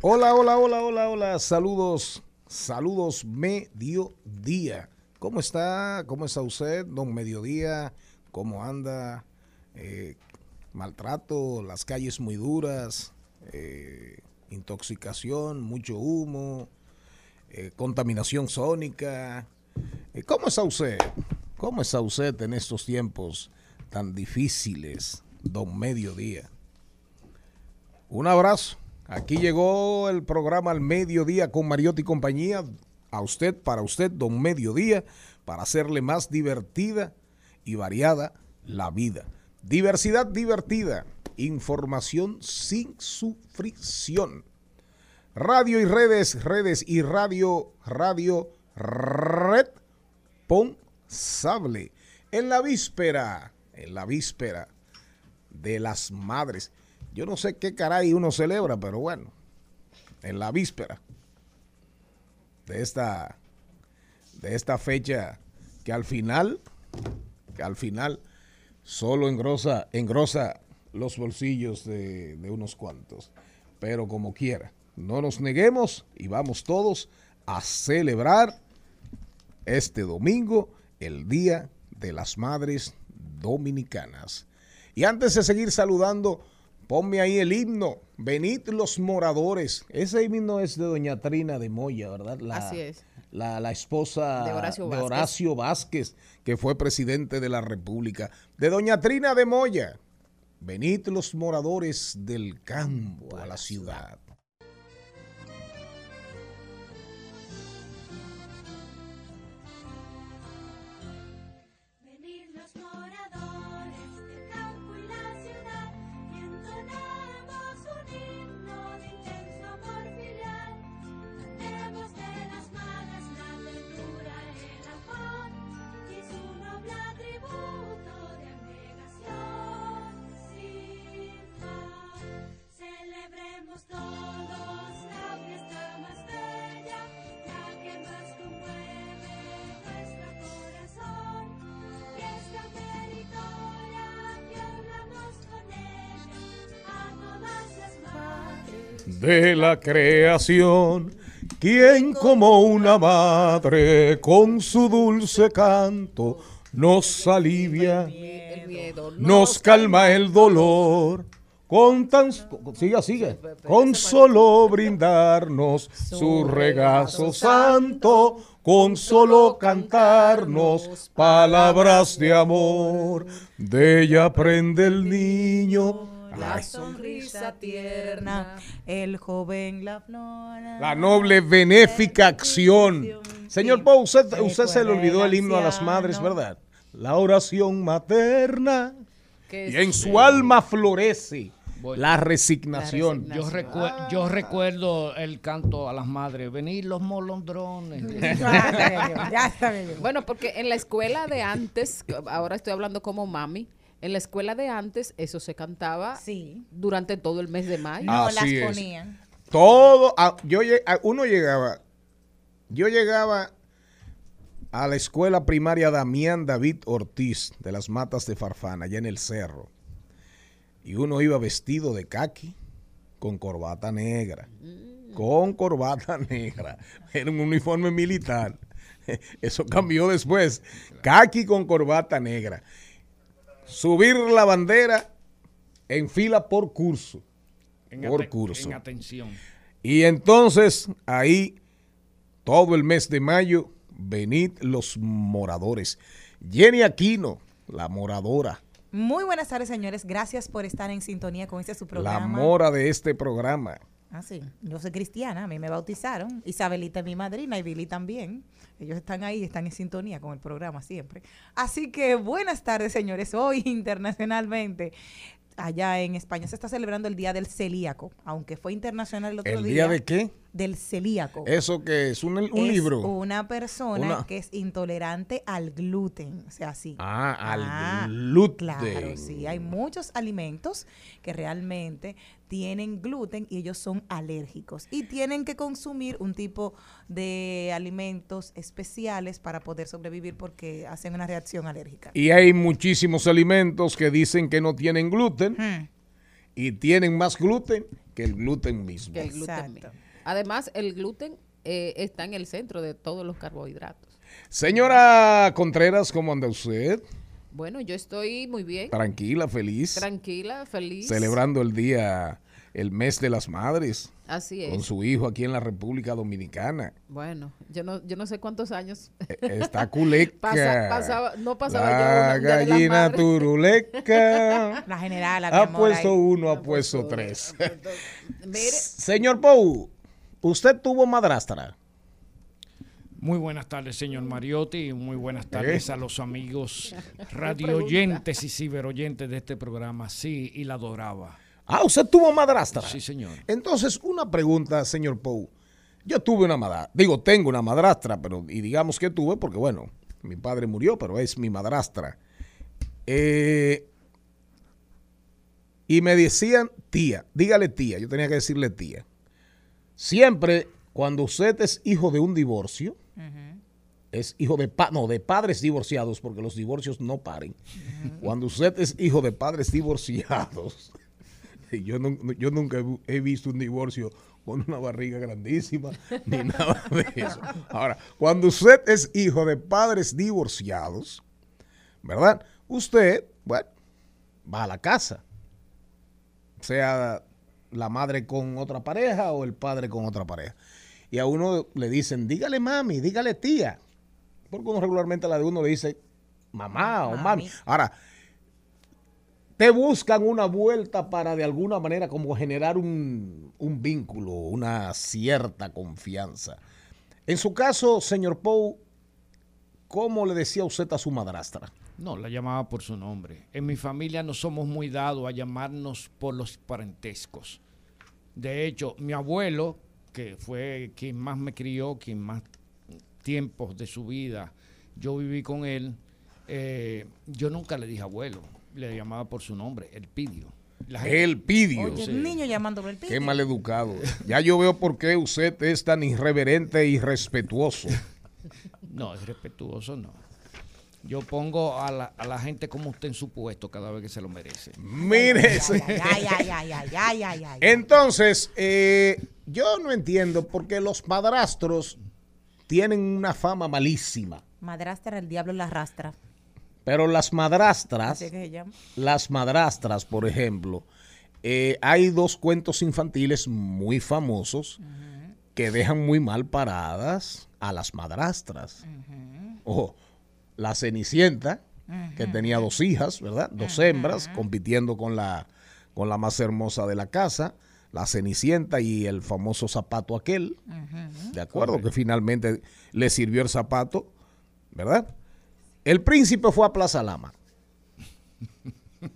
Hola, hola, hola, hola, hola. Saludos, saludos mediodía. ¿Cómo está? ¿Cómo está usted, don Mediodía? ¿Cómo anda? Eh, maltrato, las calles muy duras, eh, intoxicación, mucho humo, eh, contaminación sónica. ¿Cómo está usted? ¿Cómo está usted en estos tiempos tan difíciles, don Mediodía? Un abrazo. Aquí llegó el programa al mediodía con Mariotti y compañía. A usted, para usted, don Mediodía, para hacerle más divertida y variada la vida. Diversidad divertida. Información sin sufrición. Radio y redes, redes y radio, radio, red, responsable. En la víspera, en la víspera de las madres. Yo no sé qué caray uno celebra, pero bueno, en la víspera de esta, de esta fecha que al final, que al final solo engrosa, engrosa los bolsillos de, de unos cuantos. Pero como quiera, no nos neguemos y vamos todos a celebrar este domingo el Día de las Madres Dominicanas. Y antes de seguir saludando, ponme ahí el himno, Venid los moradores. Ese himno es de doña Trina de Moya, ¿verdad? La, Así es. La, la esposa De Horacio Vázquez. Horacio Vázquez, que fue presidente de la República. De doña Trina de Moya. Venid los moradores del campo a la ciudad. De la creación, quien como una madre con su dulce canto nos alivia, nos calma el dolor. Con tan siga, sigue, con solo brindarnos su regazo santo, con solo cantarnos palabras de amor, de ella aprende el niño. La sonrisa tierna, el joven la flora. La noble benéfica acción. Señor Pau, usted, usted se le olvidó el himno a las madres, ¿verdad? La oración materna. Y en su alma florece Voy. la resignación. La Yo, recue- yo recuerdo el canto a las madres, venir los molondrones. Bueno, porque en la escuela de antes, ahora estoy hablando como mami, en la escuela de antes eso se cantaba Sí. durante todo el mes de mayo. No Así las es. ponían. Todo, a- yo, lle- a- uno llegaba, yo llegaba a la escuela primaria Damián David Ortiz de las Matas de Farfana, allá en el cerro. Y uno iba vestido de caqui con corbata negra. con corbata negra. Era un uniforme militar. Eso cambió después. Kaki con corbata negra. Subir la bandera en fila por curso. En Por curso. En atención. Y entonces ahí, todo el mes de mayo, venid los moradores. Jenny Aquino, la moradora, Muy buenas tardes, señores. Gracias por estar en sintonía con este su la programa. mora de este programa. Ah, sí. Yo soy cristiana, a mí me bautizaron. Isabelita es mi madrina y Billy también. Ellos están ahí, están en sintonía con el programa siempre. Así que buenas tardes, señores. Hoy internacionalmente, allá en España, se está celebrando el Día del Celíaco, aunque fue internacional el otro ¿El día. día de qué? Del celíaco. Eso que es un, un Es libro. Una persona Una- que es intolerante al gluten, o sea, sí. Ah, al Ah, gluten. Claro, sí. Hay muchos alimentos que realmente tienen gluten y ellos son alérgicos y tienen que consumir un tipo de alimentos especiales para poder sobrevivir porque hacen una reacción alérgica. Y hay muchísimos alimentos que dicen que no tienen gluten Hmm. y tienen más gluten que el gluten mismo. que el gluten Exacto. mismo. Además, el gluten eh, está en el centro de todos los carbohidratos. Señora Contreras, ¿cómo anda usted? Bueno, yo estoy muy bien, Tranquila, feliz. tranquila, feliz. Celebrando el día, el mes de las madres, Así es. con su hijo aquí en la República Dominicana. Bueno, yo no, yo no sé cuántos años Eh, Está culeca. Pasa- pasaba- no pasaba la una- de la gallina turuleca. La general, mi ha puesto ahí. uno, ha puesto tres. Mire, Señor Pou, ¿usted tuvo madrastra? Muy buenas tardes, señor Mariotti, y muy buenas tardes ¿Eh? a los amigos radioyentes y ciberoyentes de este programa. Sí, y la adoraba. Ah, ¿usted tuvo madrastra? Sí, señor. Entonces, una pregunta, señor Pou. Yo tuve una madrastra, digo, tengo una madrastra, pero y digamos que tuve porque, bueno, mi padre murió, pero es mi madrastra. Eh, y me decían tía, dígale tía, yo tenía que decirle tía. Siempre cuando usted es hijo de un divorcio, es hijo de pa- no, de padres divorciados, porque los divorcios no paren. Cuando usted es hijo de padres divorciados, yo, yo nunca he visto un divorcio con una barriga grandísima, ni nada de eso. Ahora, cuando usted es hijo de padres divorciados, ¿verdad? Usted, bueno, va a la casa. Sea la madre con otra pareja o el padre con otra pareja. Y a uno le dicen, dígale mami, dígale tía. Porque uno regularmente a la de uno le dice mamá o mami. Mami. Ahora, te buscan una vuelta para de alguna manera como generar un, un vínculo, una cierta confianza. En su caso, señor Pou, ¿cómo le decía usted a su madrastra? No, la llamaba por su nombre. En mi familia no somos muy dados a llamarnos por los parentescos. De hecho, mi abuelo, que fue quien más me crió, quien más tiempos de su vida yo viví con él, eh, yo nunca le dije abuelo, le llamaba por su nombre, el pidio. La gente- El pidio. Oye, Sí. niño llamándolo el Qué pidio. mal educado. Ya yo veo por qué usted es tan irreverente e irrespetuoso. No, es respetuoso, no. Yo pongo a la, a la gente como usted en su puesto cada vez que se lo merece. Mire, Ay, ay, ay, ay, ay, ay, ay, ay. Entonces, eh, yo no entiendo por qué los padrastros tienen una fama malísima. Madrastra, el diablo la arrastra. Pero las madrastras, las madrastras, por ejemplo, eh, hay dos cuentos infantiles muy famosos que dejan muy mal paradas a las madrastras. Ojo, la Cenicienta, que tenía dos hijas, ¿verdad? Dos hembras compitiendo con la, con la más hermosa de la casa. La Cenicienta y el famoso zapato aquel, ¿de acuerdo? Que finalmente le sirvió el zapato, ¿verdad? El príncipe fue a Plaza Lama.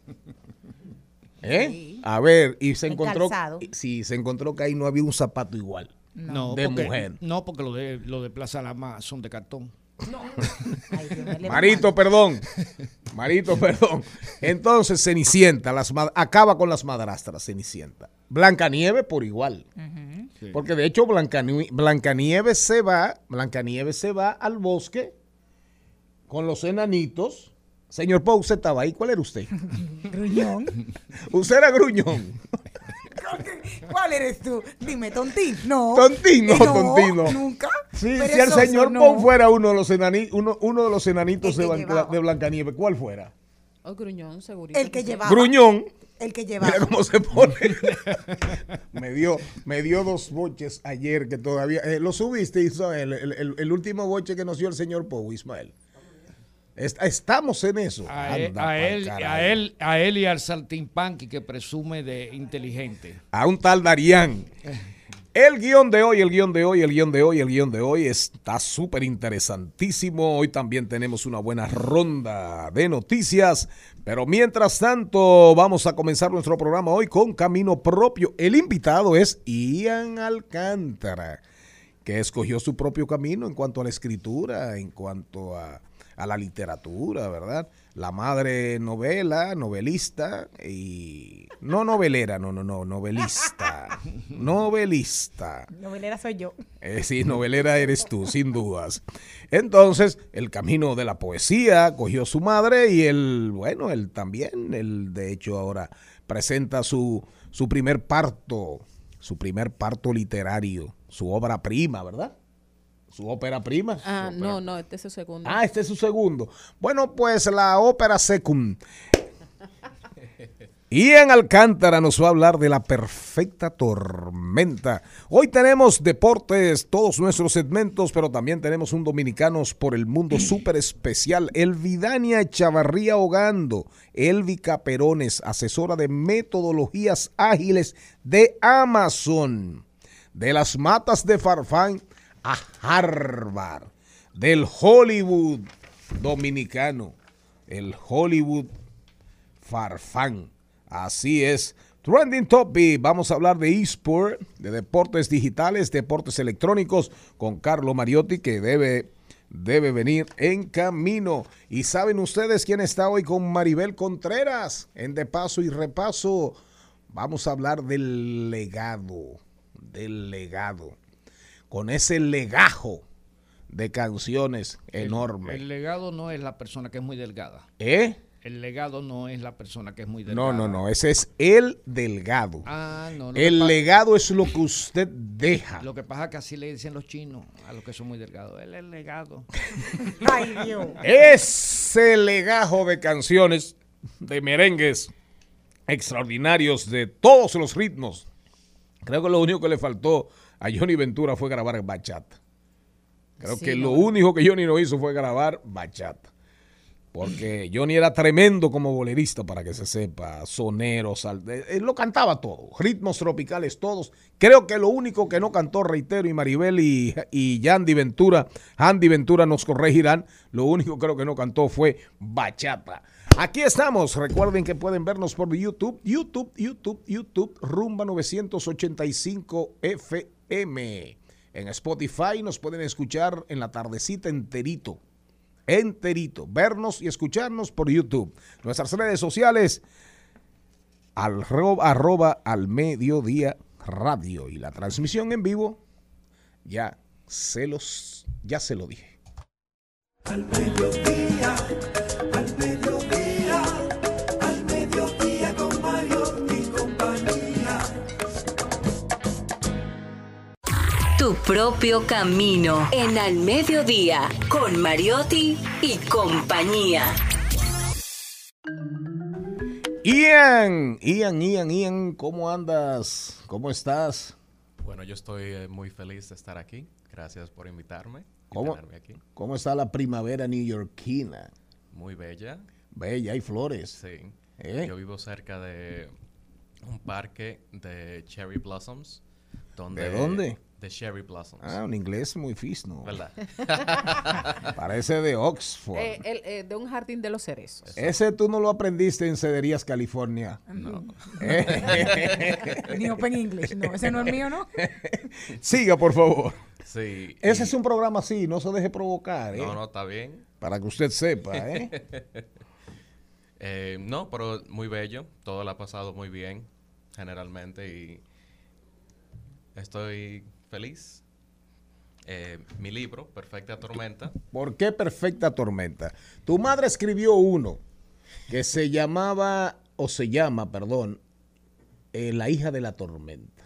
¿Eh? Sí. A ver, y se El encontró. calzado. Sí, se encontró que ahí no había un zapato igual. No, De porque, mujer. No, porque lo de, lo de Plaza Lama son de cartón. Ay, Dios Marito, perdón. Marito, perdón. Entonces, Cenicienta, las acaba con las madrastras, Cenicienta. Blancanieves por igual. Sí. Porque de hecho Blancanie- Blancanieves se va, Blancanieves se va al bosque con los enanitos. Señor Pau, usted estaba ahí. ¿Cuál era usted? Gruñón. Usted era gruñón. ¿Cuál eres tú? Dime, Tontín. No. Tontín, no, Tontín, no. Nunca. Sí, si el señor no. Pon fuera uno de los, enani- uno, uno de los enanitos de, Blanca- de Blancanieves, ¿cuál fuera? O gruñón, segurito. El que llevaba. Gruñón. El que llevaba. Mira cómo se pone. me, dio, me dio dos boches ayer que todavía. eh, ¿Lo subiste, Ismael? El, el- el último boche que nos dio el señor Pou, Ismael. Est- estamos en eso. A él, Anda a, pa'l él, a, él, a él y al saltimpanqui que presume de inteligente. a un tal Darían. El guion de hoy, el guion de hoy, el guion de hoy, el guion de hoy está súper interesantísimo. Hoy también tenemos una buena ronda de noticias. Pero mientras tanto, vamos a comenzar nuestro programa hoy con Camino Propio. El invitado es Ian Alcántara, que escogió su propio camino en cuanto a la escritura, en cuanto a, a la literatura, ¿verdad? La madre novela, novelista y... No novelera, no, no, no, novelista. Novelista. Novelera soy yo. Eh, sí, novelera eres tú, sin dudas. Entonces, el camino de la poesía cogió su madre y él, bueno, él también, él de hecho ahora presenta su, su primer parto, su primer parto literario, su obra prima, ¿verdad? Su ópera prima. Ah, no, no, este es su segundo. Ah, este es su segundo. Bueno, pues la ópera secum. Ian Alcántara nos va a hablar de la perfecta tormenta. Hoy tenemos deportes, todos nuestros segmentos, pero también tenemos un Dominicanos por el Mundo súper especial. Elvidania Chavarría Hogando, Elvi Caperones, asesora de metodologías ágiles de Amazon. De las matas de Farfán a Harvard. Del Hollywood dominicano. El Hollywood Farfán. Así es. Trending Topic. Vamos a hablar de eSport, de deportes digitales, deportes electrónicos con Carlo Mariotti que debe, debe venir en camino. Y saben ustedes quién está hoy con Maribel Contreras en De Paso y Repaso. Vamos a hablar del legado, del legado. Con ese legajo de canciones enorme. El legado no es la persona que es muy delgada. ¿Eh? El legado no es la persona que es muy No, delgada. no, no. Ese es el delgado. Ah, no. Que, El legado es lo que usted deja. lo que pasa es que así le dicen los chinos a los que son muy delgados. Él es el legado. Ay, Dios. Ese legajo de canciones, de merengues extraordinarios de todos los ritmos. Creo que lo único que le faltó a Johnny Ventura fue grabar bachata. Creo Sí, que lo único que Johnny no hizo fue grabar bachata. Porque Johnny era tremendo como bolerista, para que se sepa, sonero, sal- eh, él lo cantaba todo, ritmos tropicales todos. Creo que lo único que no cantó, reitero, y Maribel y, y Yandy Ventura, Andy Ventura nos corregirán, lo único creo que no cantó fue bachata. Aquí estamos, recuerden que pueden vernos por YouTube, YouTube, YouTube, YouTube, Rumba 985 En Spotify nos pueden escuchar en la tardecita enterito enterito. Vernos y escucharnos por YouTube. Nuestras redes sociales, arroba, arroba al mediodía radio. Y la transmisión en vivo, ya se los, ya se lo dije. Al Tu propio camino en Al Mediodía con Mariotti y compañía. Ian, Ian, Ian, Ian, ¿cómo andas? ¿Cómo estás? Bueno, yo estoy eh, muy feliz de estar aquí. Gracias por invitarme ¿Cómo, aquí. ¿Cómo está la primavera neoyorquina? Muy bella, Bella, hay flores. sí. ¿Eh? Yo vivo cerca de un parque de cherry blossoms. Donde, ¿De dónde? De cherry blossoms. Ah, un inglés muy fisno. ¿Verdad? Parece de Oxford. Eh, el, eh, de un jardín de los cerezos. Ese tú no lo aprendiste en Cederías, California. no. Ni Open English. No, ese no es mío, ¿no? Siga, por favor. Sí. Ese y- es un programa así, no se deje provocar, ¿eh? No, no, está bien. Para que usted sepa, ¿eh? Eh, no, pero muy bello. Todo lo ha pasado muy bien, generalmente, y estoy feliz. Eh, mi libro, Perfecta Tormenta, ¿Por qué Perfecta Tormenta? Tu madre escribió uno que se llamaba, o se llama, perdón, eh, la hija de la tormenta.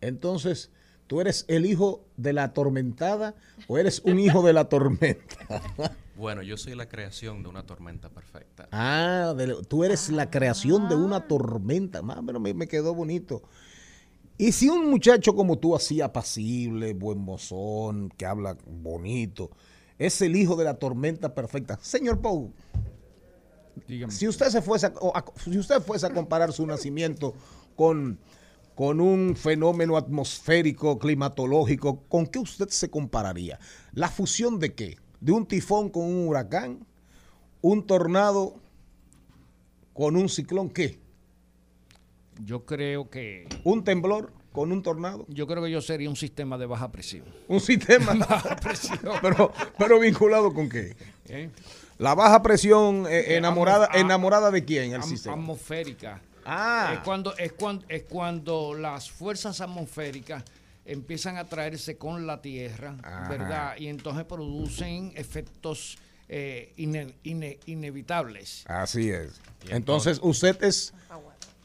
Entonces, ¿tú eres el hijo de la atormentada o eres un hijo de la tormenta? Bueno, yo soy la creación de una tormenta perfecta. ah, de- tú eres la creación de una tormenta. Más, pero me, me quedó bonito. Y si un muchacho como tú, así apacible, buen mozón, que habla bonito, es el hijo de la tormenta perfecta. Señor Pou, Dígame. si usted se fuese a- si usted fuese a comparar su nacimiento con, con un fenómeno atmosférico, climatológico, ¿con qué usted se compararía? ¿La fusión de qué? ¿De un tifón con un huracán? ¿Un tornado con un ciclón qué? Yo creo que ¿Un temblor con un tornado? yo creo que yo sería un sistema de baja presión. Un sistema, Baja presión. pero, pero vinculado con qué? ¿eh? La baja presión eh, enamorada, Amo- a- enamorada de quién? El Am- sistema. atmosférica. Ah. Es cuando, es, cuando, es cuando las fuerzas atmosféricas empiezan a traerse con la Tierra, Ajá. ¿verdad? Y entonces producen efectos eh, ine- ine- inevitables. Así es. Y Entonces, usted es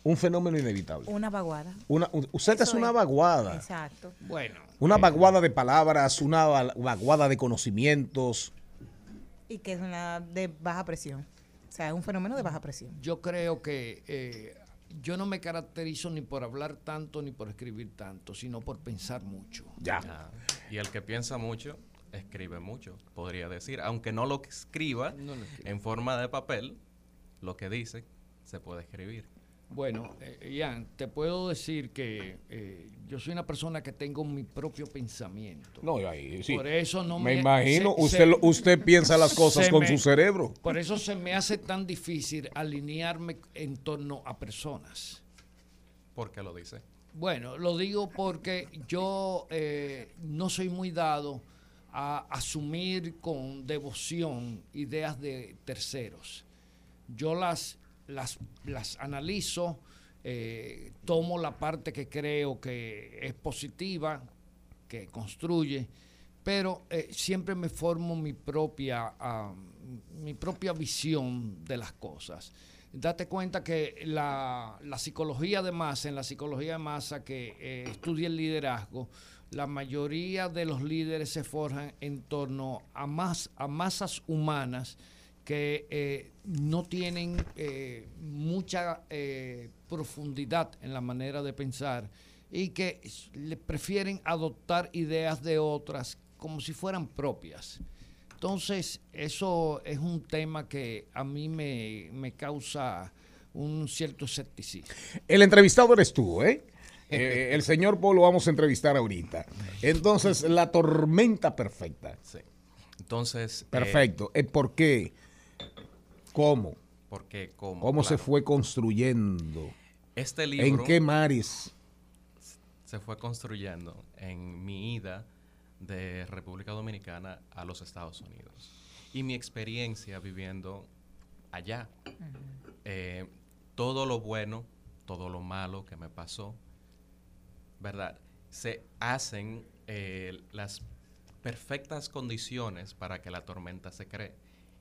un fenómeno inevitable. Una vaguada. Una, usted es una es. vaguada. Exacto. Bueno, Una eh, vaguada de palabras, una va- vaguada de conocimientos. Y que es una de baja presión. O sea, es un fenómeno de baja presión. yo creo que eh, yo no me caracterizo ni por hablar tanto ni por escribir tanto, sino por pensar mucho. Ya. Ah, y el que piensa mucho, escribe mucho, podría decir. Aunque no lo escriba No lo escribe. en forma de papel, lo que dice se puede escribir. Bueno, eh, Ian, te puedo decir que eh, yo soy una persona que tengo mi propio pensamiento. No, ahí sí. Por eso no me me- imagino, se- usted, se- lo- usted piensa las cosas con me- su cerebro. Por eso se me hace tan difícil alinearme en torno a personas. ¿Por qué lo dice? Bueno, lo digo porque yo eh, no soy muy dado a asumir con devoción ideas de terceros. Yo las, las, las analizo, eh, tomo la parte que creo que es positiva, que construye, pero eh, siempre me formo mi propia, mi propia visión de las cosas. Date cuenta que la, la psicología de masa, en la psicología de masa que eh, estudia el liderazgo, la mayoría de los líderes se forjan en torno a, a masas humanas que eh, no tienen eh, mucha eh, profundidad en la manera de pensar y que le prefieren adoptar ideas de otras como si fueran propias. Entonces, eso es un tema que a mí me, me causa un cierto escepticismo. El entrevistado eres tú, ¿eh? Eh, el señor Paul lo vamos a entrevistar ahorita. Entonces, la tormenta perfecta. Sí. Entonces, Perfecto. Eh, ¿Por qué? ¿Cómo? porque como ¿Cómo se claro, fue construyendo? Este libro ¿En qué mares? se fue construyendo en mi ida de República Dominicana a los Estados Unidos y mi experiencia viviendo allá. Eh, todo lo bueno, todo lo malo que me pasó, ¿verdad? Se hacen eh, las perfectas condiciones para que la tormenta se cree.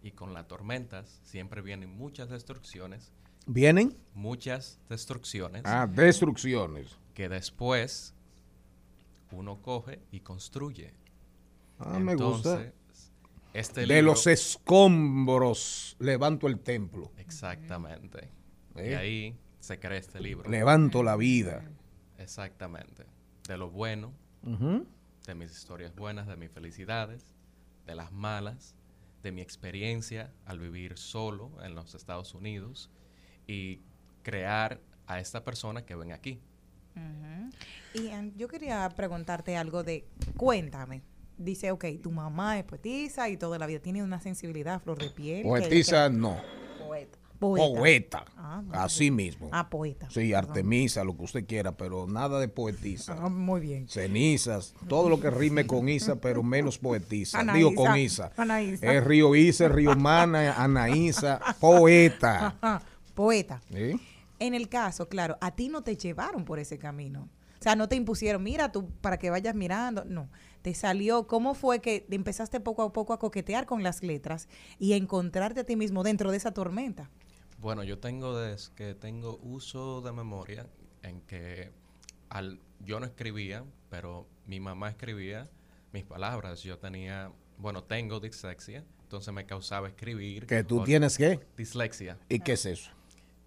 Y con las tormentas siempre vienen muchas destrucciones, ¿Vienen? muchas destrucciones Ah, destrucciones. que después uno coge y construye. Ah, me gusta. Entonces, Este De libro, los escombros levanto el templo. Exactamente. ¿Eh? Y ahí se crea este libro. Levanto la vida. Exactamente. De lo bueno, de mis historias buenas, de mis felicidades, de las malas, de mi experiencia al vivir solo en los Estados Unidos y crear a esta persona que ven aquí. Ujú. Y Ann, yo quería preguntarte algo de, cuéntame. Dice, ok, tu mamá es poetisa y toda la vida tiene una sensibilidad a flor de piel. Poetisa, no. que-. Poeta. Poeta. Ah, Así mismo. Ah, poeta. Sí, perdón. Artemisa, lo que usted quiera, pero nada de poetisa. Ah, muy bien. Cenizas, todo lo que rime con Isa, pero menos poetisa. Anaísa, Digo con Isa. Anaísa. Es Río Isa, Río Mana, Anaísa, poeta. Ajá, poeta. ¿Sí? En el caso, claro, a ti no te llevaron por ese camino. O sea, no te impusieron, mira tú, para que vayas mirando. No, te salió. ¿Cómo fue que empezaste poco a poco a coquetear con las letras y a encontrarte a ti mismo dentro de esa tormenta? Bueno, yo tengo desde que tengo uso de memoria, en que al, yo no escribía, pero mi mamá escribía mis palabras. Yo tenía, bueno, tengo dislexia, entonces me causaba escribir. ¿Que tú tienes qué? Dislexia. ¿Y qué es eso?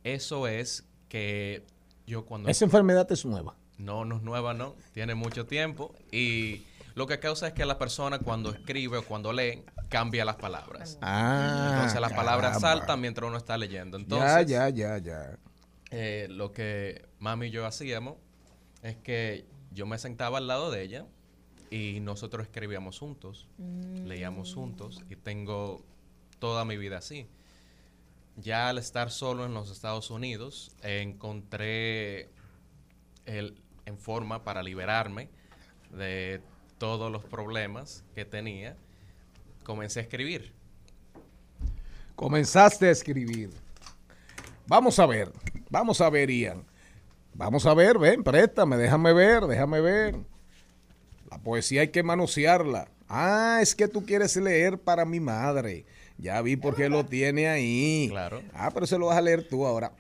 Eso es que yo cuando... Esa enfermedad es nueva. No, no es nueva, no. Tiene mucho tiempo. Y lo que causa es que la persona cuando escribe o cuando lee, cambia las palabras. Ah, Entonces las palabras saltan mientras uno está leyendo. Ya, Entonces, ya, ya, ya. eh, lo que mami y yo hacíamos es que yo me sentaba al lado de ella y nosotros escribíamos juntos, leíamos juntos y tengo toda mi vida así. Ya al estar solo en los Estados Unidos, eh, encontré el, en forma para liberarme de todos los problemas que tenía. Comencé a escribir. Comenzaste a escribir. Vamos a ver, vamos a ver, Ian. Vamos a ver, ven, préstame, déjame ver, déjame ver. La poesía hay que manosearla. Ah, es que tú quieres leer para mi madre. Ya vi por qué lo tiene ahí. Claro. Ah, pero se lo vas a leer tú ahora.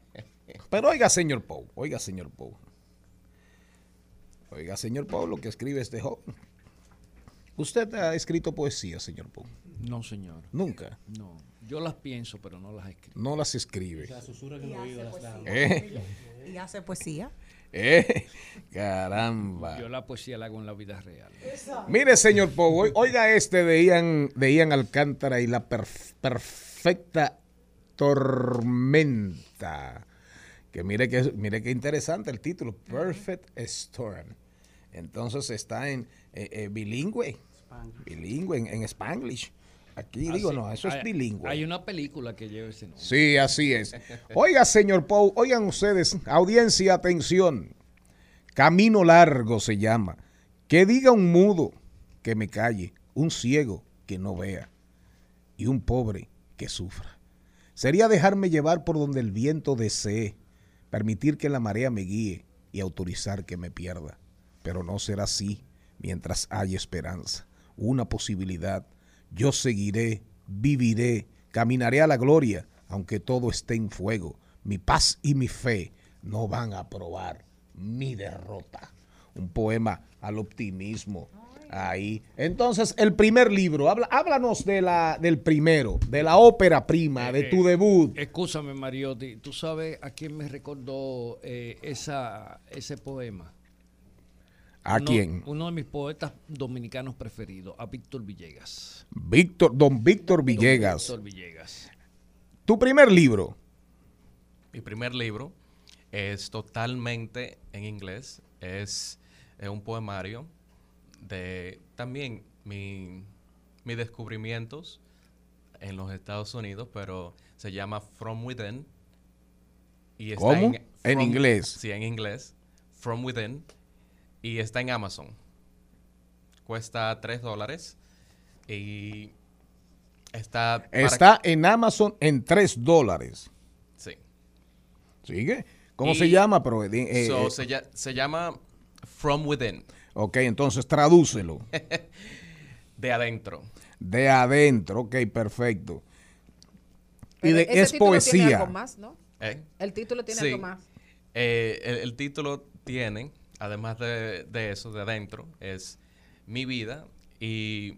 Pero oiga, señor Poe, oiga, señor Poe. Oiga, señor Poe, lo que escribe este joven. ¿Usted ha escrito poesía, señor Poe? No, señor. Nunca. No. Yo las pienso, pero no las escribo. No las escribe. Y hace poesía. Eh, Y hace poesía. eh, caramba. Yo la poesía la hago en la vida real. Mire, señor Pogo, oi- oiga este de Ian, de Ian Alcántara y la perf- perfecta tormenta. Que mire que mire qué interesante el título, Perfect Storm. Entonces está en eh, eh, bilingüe, bilingüe en, en Spanglish. Aquí digo, Así- no, eso es bilingüe. Hay una película que lleva ese nombre. Sí, así es. Oiga, señor Pou, oigan ustedes, audiencia, atención. Camino largo se llama. Que diga un mudo que me calle, un ciego que no vea y un pobre que sufra. Sería dejarme llevar por donde el viento desee, permitir que la marea me guíe y autorizar que me pierda. Pero no será así mientras haya esperanza, una posibilidad. Yo seguiré, viviré, caminaré a la gloria, aunque todo esté en fuego. Mi paz y mi fe no van a probar mi derrota. Un poema al optimismo. Ahí. Entonces, el primer libro, habla, háblanos de la, del primero, de la ópera prima, de tu Eh, debut. Escúchame, Mariotti. ¿Tú sabes a quién me recordó eh, esa, ese poema? ¿A Uno- quién? Uno de mis poetas dominicanos preferidos, a Víctor Villegas. Víctor, don Víctor Villegas. Víctor Villegas. Tu primer libro. Mi primer libro es totalmente en inglés. Es, un poemario de también mi, mis descubrimientos en los Estados Unidos, pero se llama From Within. Y está ¿Cómo? En From- inglés. Sí, en inglés. From Within. Y está en Amazon. Cuesta 3 dólares. Y está... Está en Amazon en 3 dólares. Sí. ¿Sigue? ¿Cómo Y- se llama? Pero, eh, So, eh, se, lla- se llama From Within, ok, entonces tradúcelo. de adentro. De adentro, ok, perfecto. Y de, ese es título Tiene poesía. algo más, ¿no? ¿eh? El título tiene Sí. algo más. Eh, el, el título tiene, además de, de eso, de adentro, es mi vida y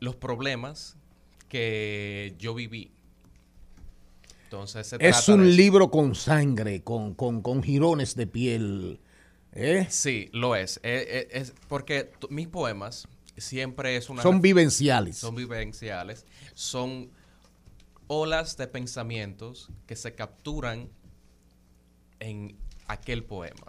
los problemas que yo viví. Entonces se Es trata un libro con sangre, con, con, con jirones de piel. ¿eh? Sí, lo es. Eh, eh, es porque mis poemas siempre es una... Son vivenciales. son vivenciales, son olas de pensamientos que se capturan en aquel poema.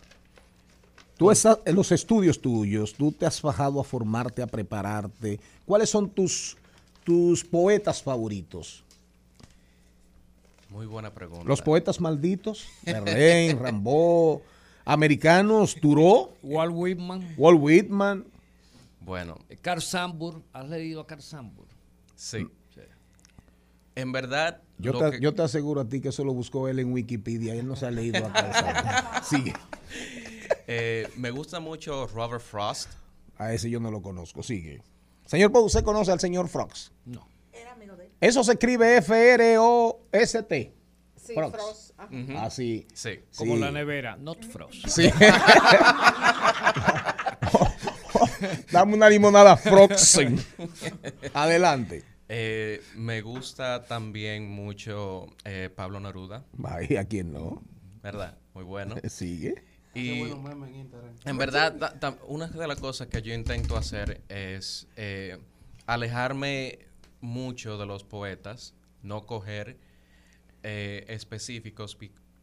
Tú estás en los estudios tuyos, tú te has bajado a formarte, a prepararte. ¿Cuáles son tus, tus poetas favoritos? Muy buena pregunta. Los poetas malditos, Verlaine, Rambaud, americanos, Thoreau, Walt Whitman. Walt Whitman. Bueno, Carl Sandburg. ¿Has leído a Carl Sandburg? sí. En verdad, Yo lo te, que- yo te aseguro a ti que eso lo buscó él en Wikipedia. Él no se ha leído acá. Sigue. Eh, me gusta mucho Robert Frost. A ese yo no lo conozco. Sigue. Señor Pau, ¿usted conoce al señor Frogs? No. Eso se escribe F-R-O-S-T. Sí. Frost. Así. Sí. Como Sí. la nevera, not frost. Sí. Dame una limonada Froxen. Adelante. Eh, me gusta también mucho eh, Pablo Neruda, Ay, ¿a quién no? ¿verdad? Muy bueno. Sigue. Y en verdad, ta- ta- una de las cosas que yo intento hacer es eh, alejarme mucho de los poetas, no coger eh, específicos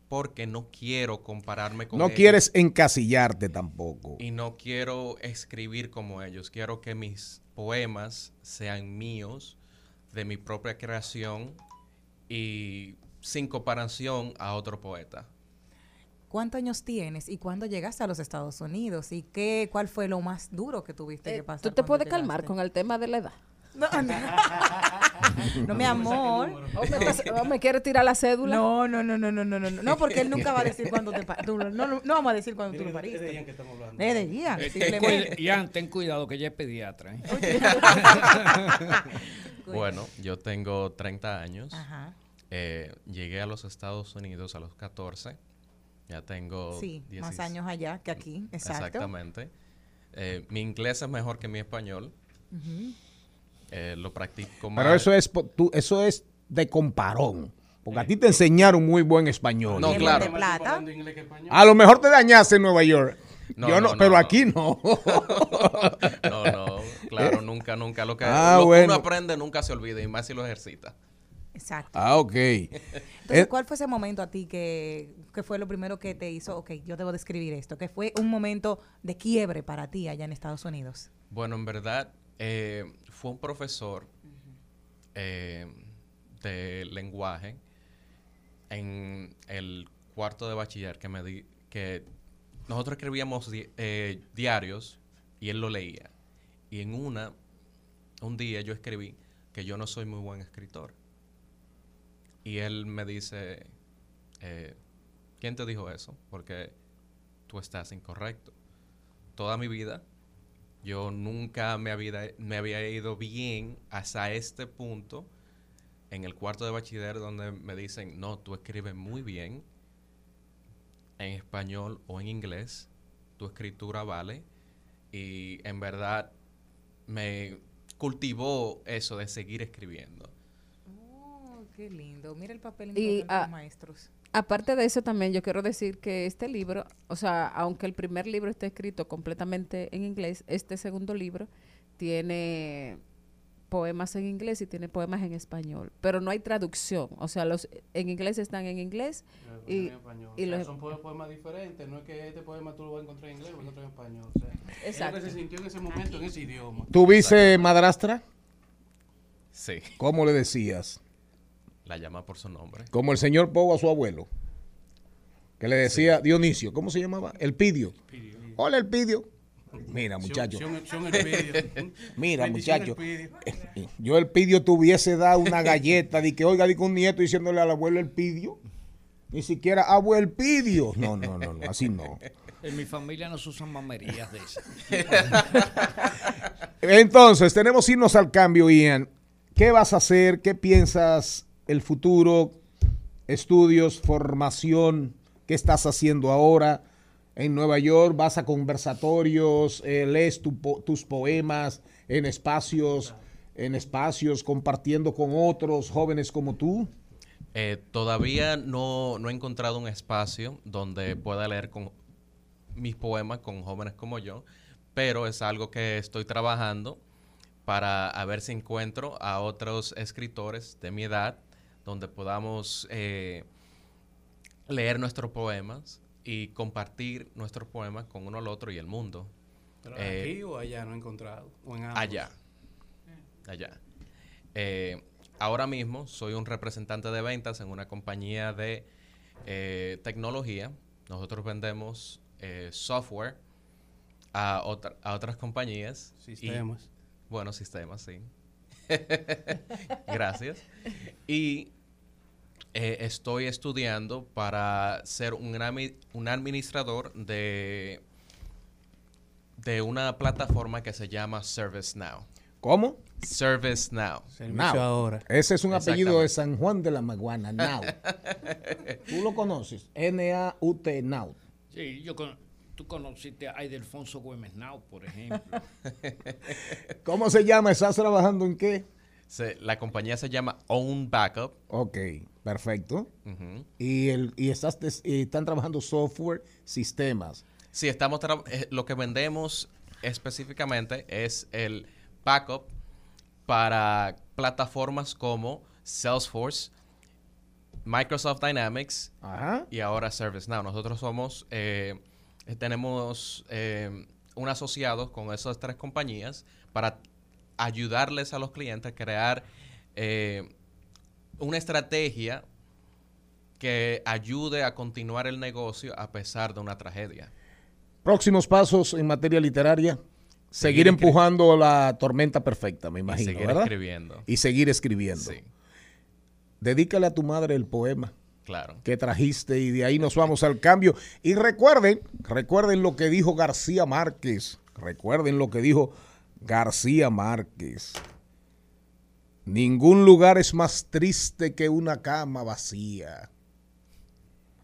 porque no quiero compararme con No ellos quieres encasillarte tampoco. y no quiero escribir como ellos. Quiero que mis poemas sean míos, de mi propia creación y sin comparación a otro poeta. ¿Cuántos años tienes y cuándo llegaste a los Estados Unidos? ¿Y qué, cuál fue lo más duro que tuviste que eh, pasar? ¿Tú te puedes calmar con el tema de la edad? No, no. no, mi amor. Oh, Me, quieres tirar la cédula? No, no, no, no, no, no, no. No, porque él nunca va a decir cuándo te tú, no, no, vamos a decir cuándo tú lo pariste. Es de Ian que estamos hablando. Es de Ian. Eh, eh, Ian, ten cuidado, que ella es pediatra. bueno, yo tengo 30 años. Ajá. Eh, llegué a los Estados Unidos a los 14 ya tengo Sí, más 16. años allá que aquí, exacto. Exactamente. Eh, mi inglés es mejor que mi español. Eh, lo practico más. Pero eso es, tú, eso es de comparón. Porque a ti te enseñaron muy buen español. No, ¿Qué claro. plata? A lo mejor te dañaste en Nueva York. No, Yo no, pero no. aquí no. No, no, claro, nunca, nunca. Lo que, Ah, lo que bueno. uno aprende nunca se olvida y más si lo ejercita. Exacto. ah, ok. Entonces, Eh, ¿cuál fue ese momento a ti que, que fue lo primero que te hizo, ok, yo debo describir esto, que fue un momento de quiebre para ti allá en Estados Unidos? Bueno, en verdad, eh, fue un profesor eh, de lenguaje en el cuarto de bachiller que me di, que nosotros escribíamos di- eh, diarios y él lo leía. Y en una, un día yo escribí que yo no soy muy buen escritor. Y él me dice, eh, ¿quién te dijo eso? Porque tú estás incorrecto. Toda mi vida yo nunca me había, me había ido bien hasta este punto en el cuarto de bachiller donde me dicen, no, tú escribes muy bien en español o en inglés, tu escritura vale. Y en verdad me cultivó eso de seguir escribiendo. Qué lindo. Mira el papel Y, de los maestros. Aparte de eso también yo quiero decir que este libro, o sea, aunque el primer libro esté escrito completamente en inglés, este segundo libro tiene poemas en inglés y tiene poemas en español, pero no hay traducción, o sea, los en inglés están en inglés y, y los son po- poemas diferentes, no es que este poema tú lo vas a encontrar en inglés o lo encontrar en español. O sea, es Exacto. lo que se sintió en ese momento, en ese idioma. ¿Tuviste madrastra? Sí, ¿Cómo le decías? La llama por su nombre. Como el señor Pogo a su abuelo. Que le decía Dionisio. ¿Cómo se llamaba? El Pidio. Hola, el Pidio. Mira, muchacho. Mira, muchacho. Yo el Pidio tuviese dado una galleta de que, oiga, di que un nieto diciéndole al abuelo el Pidio. Ni siquiera abuelo el Pidio. No, no, no, no, así no. En mi familia no se usan mamerías de esas. Entonces, tenemos que irnos al cambio, Ian. ¿Qué vas a hacer? ¿Qué piensas el futuro? Estudios, formación. ¿Qué estás haciendo ahora en Nueva York? ¿Vas a conversatorios? Eh, ¿Lees tus poemas en espacios, en espacios compartiendo con otros jóvenes como tú? Eh, todavía no, no he encontrado un espacio donde pueda leer con mis poemas con jóvenes como yo, pero es algo que estoy trabajando para ver si encuentro a otros escritores de mi edad donde podamos eh, leer nuestros poemas y compartir nuestros poemas con uno al otro y el mundo. Pero Eh, aquí o allá no he encontrado. O en ambos. Allá. Allá. Eh, ahora mismo soy un representante de ventas en una compañía de eh, tecnología. Nosotros vendemos software a, otra- a otras compañías. y- Sistemas. bueno, sistemas, sí. Gracias. Y eh, estoy estudiando para ser un, un administrador de, de una plataforma que se llama ServiceNow. ¿Cómo? Service Now. Servicio Now. ahora. Ese es un apellido de. San Juan de la Maguana, Now. ¿Tú lo conoces? N-A-U-T, Now. Sí, yo con- tú conociste a Ildefonso Güemes Now, por ejemplo. ¿Cómo se llama? ¿Estás trabajando en qué? Se- la compañía se llama Own Backup. Ok, perfecto. Y, el, y, estás y están trabajando software, sistemas. Sí, estamos eh, lo que vendemos específicamente es el backup para plataformas como Salesforce, Microsoft Dynamics Ajá. y ahora ServiceNow. Nosotros somos, eh, tenemos eh, un asociado con esas tres compañías para ayudarles a los clientes a crear eh, una estrategia que ayude a continuar el negocio a pesar de una tragedia. Próximos pasos en materia literaria. Seguir empujando la tormenta perfecta, me Y imagino, seguir ¿verdad? escribiendo. Y seguir escribiendo. Sí, Dedícale a tu madre el poema claro. que trajiste y de ahí nos vamos al cambio. Y recuerden, recuerden lo que dijo García Márquez. Recuerden lo que dijo García Márquez. Ningún lugar es más triste que una cama vacía.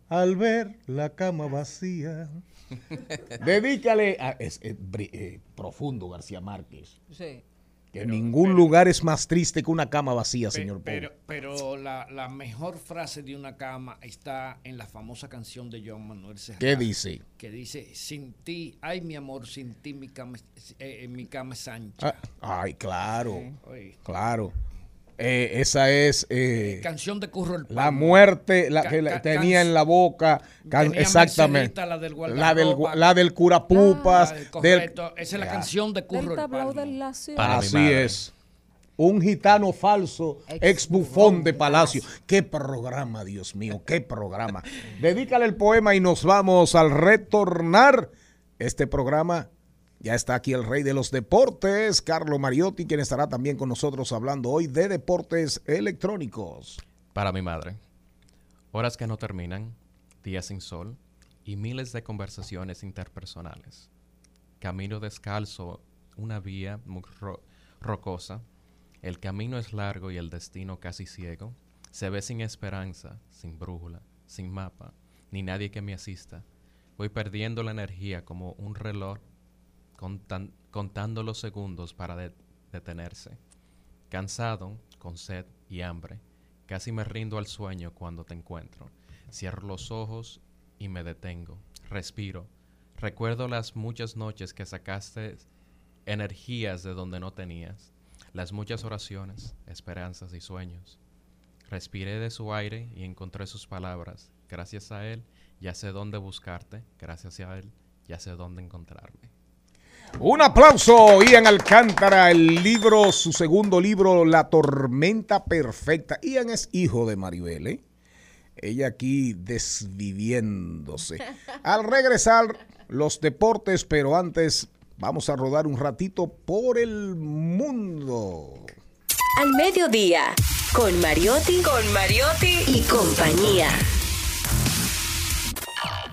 Al ver la cama vacía. Dedícale a es, eh, profundo García Márquez. Sí. Que ningún lugar es más triste que una cama vacía, Pe- señor Paul. pero pero la, la mejor frase de una cama está en la famosa canción de Joan Manuel Serrat. ¿Qué dice? Que dice, sin ti, ay mi amor, sin ti mi cama, eh, eh, mi cama es ancha. Ah, ay, claro, claro. Eh, esa es eh, canción de Curro el la muerte la que la tenía en la boca. can- Tenía exactamente. La del La del, la del curapupas. Ah, del- correcto. Esa es la Ya. canción de Curro Del el Así es. Un gitano falso, Ex ex bufón de palacio. Qué programa, Dios mío, qué programa. Dedícale el poema y nos vamos al retornar. Este programa ya está aquí el rey de los deportes, Carlo Mariotti, quien estará también con nosotros hablando hoy de deportes electrónicos. Para mi madre. Horas que no terminan, días sin sol y miles de conversaciones interpersonales. Camino descalzo, una vía muy ro- rocosa. El camino es largo y el destino casi ciego. Se ve sin esperanza, sin brújula, sin mapa, ni nadie que me asista. Voy perdiendo la energía como un reloj contan- contando los segundos para de- detenerse. Cansado, con sed y hambre, casi me rindo al sueño cuando te encuentro. Cierro los ojos y me detengo. Respiro. Recuerdo las muchas noches que sacaste energías de donde no tenías. Las muchas oraciones, esperanzas y sueños. Respiré de su aire y encontré sus palabras. Gracias a él ya sé dónde buscarte. Gracias a él ya sé dónde encontrarme. Un aplauso, Ian Alcántara, el libro, su segundo libro, La Tormenta Perfecta. Ian es hijo de Maribel, ¿eh? Ella aquí desviviéndose. Al regresar, los deportes, pero antes vamos a rodar un ratito por el mundo. Al mediodía, con Mariotti, con Mariotti y compañía.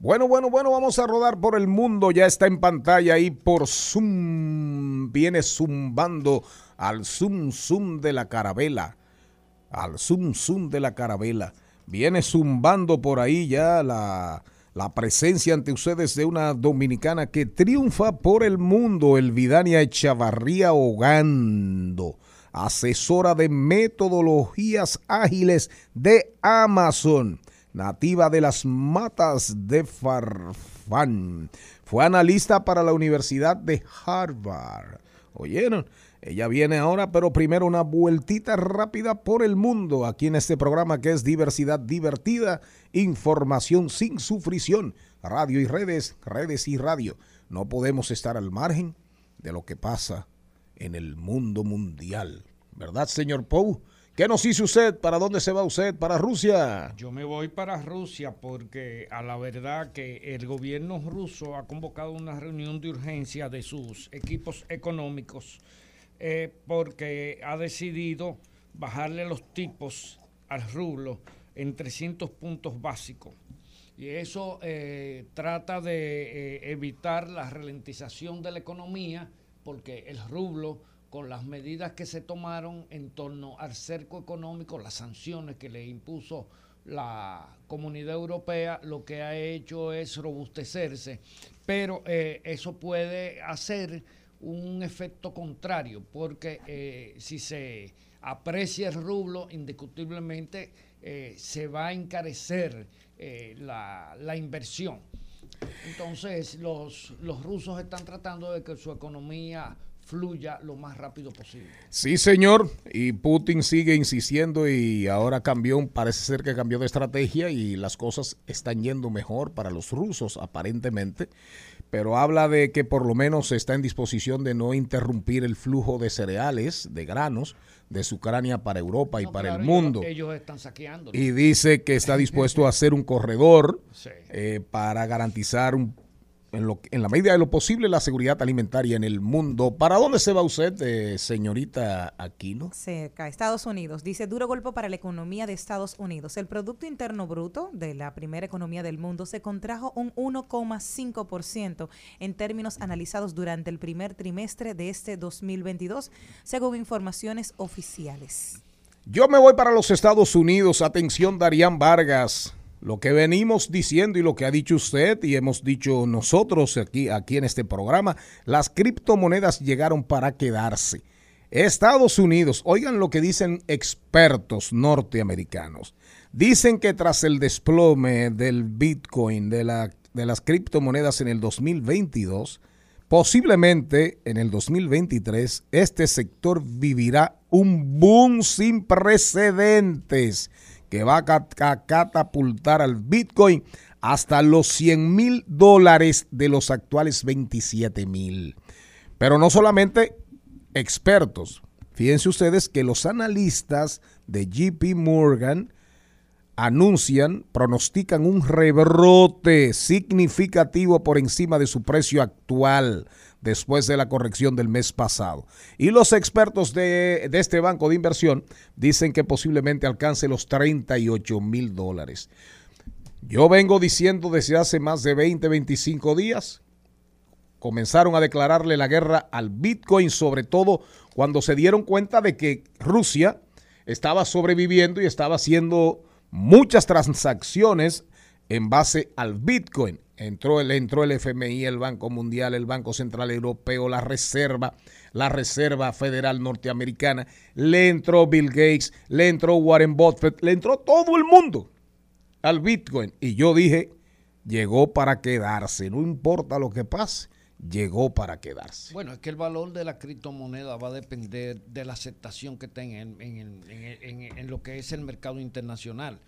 Bueno, bueno, bueno, vamos a rodar por el mundo. Ya está en pantalla ahí por Zoom. Viene zumbando al zoom zoom de la carabela. Al zoom zoom de la carabela. Viene zumbando por ahí ya la, la presencia ante ustedes de una dominicana que triunfa por el mundo. El Vidania Echavarría Hogando. Asesora de metodologías ágiles de Amazon nativa de las matas de Farfán. Fue analista para la Universidad de Harvard. ¿Oyeron? Ella viene ahora, pero primero una vueltita rápida por el mundo, aquí en este programa que es Diversidad Divertida, Información sin sufrición, radio y redes, redes y radio. No podemos estar al margen de lo que pasa en el mundo mundial. ¿Verdad, señor Pou? ¿Qué nos dice usted? ¿Para dónde se va usted? ¿Para Rusia? Yo me voy para Rusia porque a la verdad que el gobierno ruso ha convocado una reunión de urgencia de sus equipos económicos eh, porque ha decidido bajarle los tipos al rublo en 300 puntos básicos. Y eso eh, trata de eh, evitar la ralentización de la economía porque el rublo con las medidas que se tomaron en torno al cerco económico, las sanciones que le impuso la comunidad europea, lo que ha hecho es robustecerse, pero eh, eso puede hacer un efecto contrario, porque eh, si se aprecia el rublo, indiscutiblemente eh, se va a encarecer la, la inversión. Entonces, los, los rusos están tratando de que su economía fluya lo más rápido posible. Sí, señor. Y Putin sigue insistiendo y ahora cambió, parece ser que cambió de estrategia y las cosas están yendo mejor para los rusos, aparentemente. Pero habla de que por lo menos está en disposición de no interrumpir el flujo de cereales, de granos, de Ucrania para Europa y No, para claro, el mundo. Ellos, ellos están saqueando. Y dice que está dispuesto a hacer un corredor Sí. eh, para garantizar un- en, lo, en la medida de lo posible la seguridad alimentaria en el mundo. ¿Para dónde se va usted, eh, señorita Aquino? cerca, Estados Unidos. Dice duro golpe para la economía de Estados Unidos. El Producto Interno Bruto de la primera economía del mundo se contrajo un 1,5% en términos analizados durante el primer trimestre de este 2022, según informaciones oficiales. Yo me voy para los Estados Unidos. Atención, Darían Vargas. Lo que venimos diciendo y lo que ha dicho usted y hemos dicho nosotros aquí, aquí en este programa, las criptomonedas llegaron para quedarse. Estados Unidos, oigan lo que dicen expertos norteamericanos. Dicen que tras el desplome del Bitcoin, de, la, de las criptomonedas en el 2022, posiblemente en el 2023 este sector vivirá un boom sin precedentes que va a cat- a catapultar al Bitcoin hasta los 100 mil dólares de los actuales 27 mil. Pero no solamente expertos. Fíjense ustedes que los analistas de JP Morgan anuncian, pronostican un rebrote significativo por encima de su precio actual después de la corrección del mes pasado. Y los expertos de, este banco de inversión dicen que posiblemente alcance los 38 mil dólares. Yo vengo diciendo desde hace más de 20, 25 días comenzaron a declararle la guerra al Bitcoin, sobre todo cuando se dieron cuenta de que Rusia estaba sobreviviendo y estaba haciendo muchas transacciones en base al Bitcoin. Entró el, entró el FMI, el Banco Mundial, el Banco Central Europeo, la Reserva, la Reserva Federal Norteamericana, le entró Bill Gates, le entró Warren Buffett, le entró todo el mundo al Bitcoin. Y yo dije, llegó para quedarse, no importa lo que pase, llegó para quedarse. Bueno, es que el valor de la criptomoneda va a depender de la aceptación que tenga en, lo que es el mercado internacional.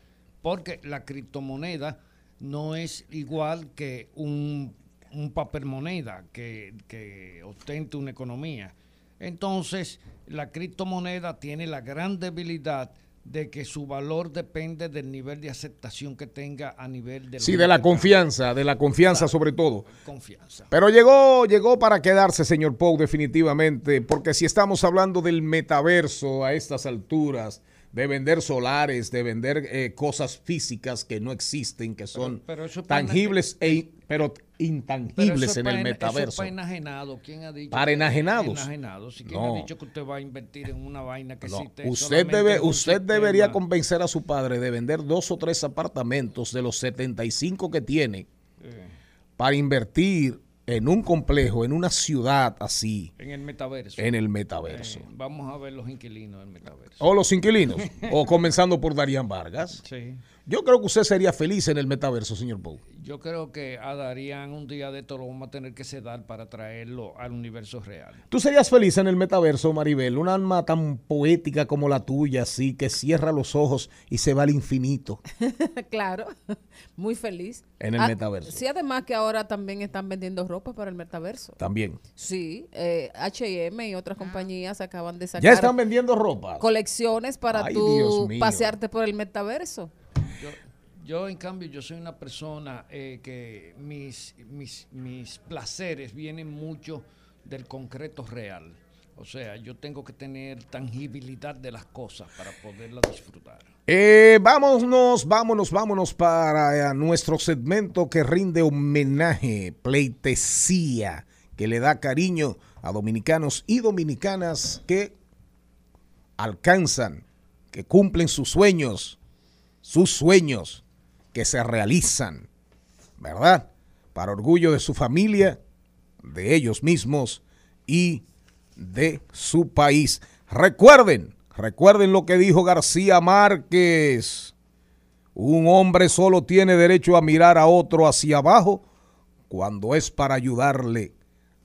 Porque la criptomoneda no es igual que un, un papel moneda que, que ostente una economía. Entonces, la criptomoneda tiene la gran debilidad de que su valor depende del nivel de aceptación que tenga a nivel de Sí, de la confianza, de la confianza sobre todo. confianza. Pero llegó, llegó para quedarse, señor Pou, definitivamente, porque si estamos hablando del metaverso a estas alturas, de vender solares, de vender eh, cosas físicas que no existen, que son pero para tangibles, e, pero intangibles en el Eso metaverso. es para. ¿Quién ha dicho? ¿Para enajenados? Enajenados. ¿Y quién No. ha dicho que usted va a invertir en una vaina que No, existe? usted debe, usted debería convencer a su padre de vender dos o tres apartamentos de los 75 que tiene Eh, para invertir en un complejo, en una ciudad así, en el metaverso. en el metaverso. Eh, vamos a ver los inquilinos del metaverso. O los inquilinos, o comenzando por Darían Vargas. Sí. Yo creo que usted sería feliz en el metaverso, señor Paul. Yo creo que a Darían un día de esto lo vamos a tener que sedar para traerlo al universo real. ¿Tú serías feliz en el metaverso, Maribel? Un alma tan poética como la tuya, así, que cierra los ojos y se va al infinito claro, muy feliz. en el Ah, metaverso. Sí, además que ahora también están vendiendo ropa para el metaverso. También. Sí, eh, H&M y otras compañías acaban de sacar Ya están vendiendo ropa. colecciones para Ay, tú pasearte por el metaverso. Yo, en cambio, yo soy una persona eh, que mis, mis, mis placeres vienen mucho del concreto real. O sea, yo tengo que tener tangibilidad de las cosas para poderlas disfrutar. Eh, vámonos, vámonos, vámonos para eh, nuestro segmento que rinde homenaje, pleitesía, que le da cariño a dominicanos y dominicanas que alcanzan, que cumplen sus sueños, sus sueños que se realizan, ¿verdad? Para orgullo de su familia, de ellos mismos y de su país. Recuerden, recuerden lo que dijo García Márquez. Un hombre solo tiene derecho a mirar a otro hacia abajo cuando es para ayudarle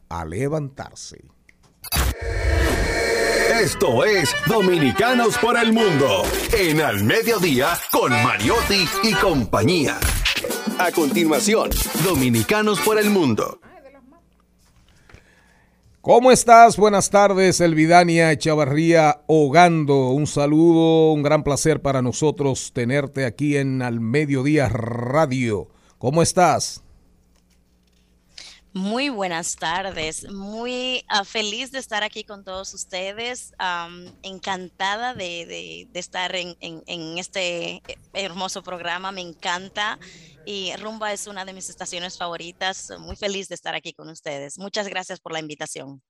a levantarse. Esto es Dominicanos por el Mundo en Al Mediodía con Mariotti y compañía. A continuación, Dominicanos por el Mundo. ¿Cómo estás? Buenas tardes, Elvidania Echavarría Hogando. Un saludo, un gran placer para nosotros tenerte aquí en Al Mediodía Radio. ¿Cómo estás? Muy buenas tardes, muy ah, feliz de estar aquí con todos ustedes, encantada de, estar en, en- en este hermoso programa, me encanta y Rumba es una de mis estaciones favoritas, muy feliz de estar aquí con ustedes. Muchas gracias por la invitación.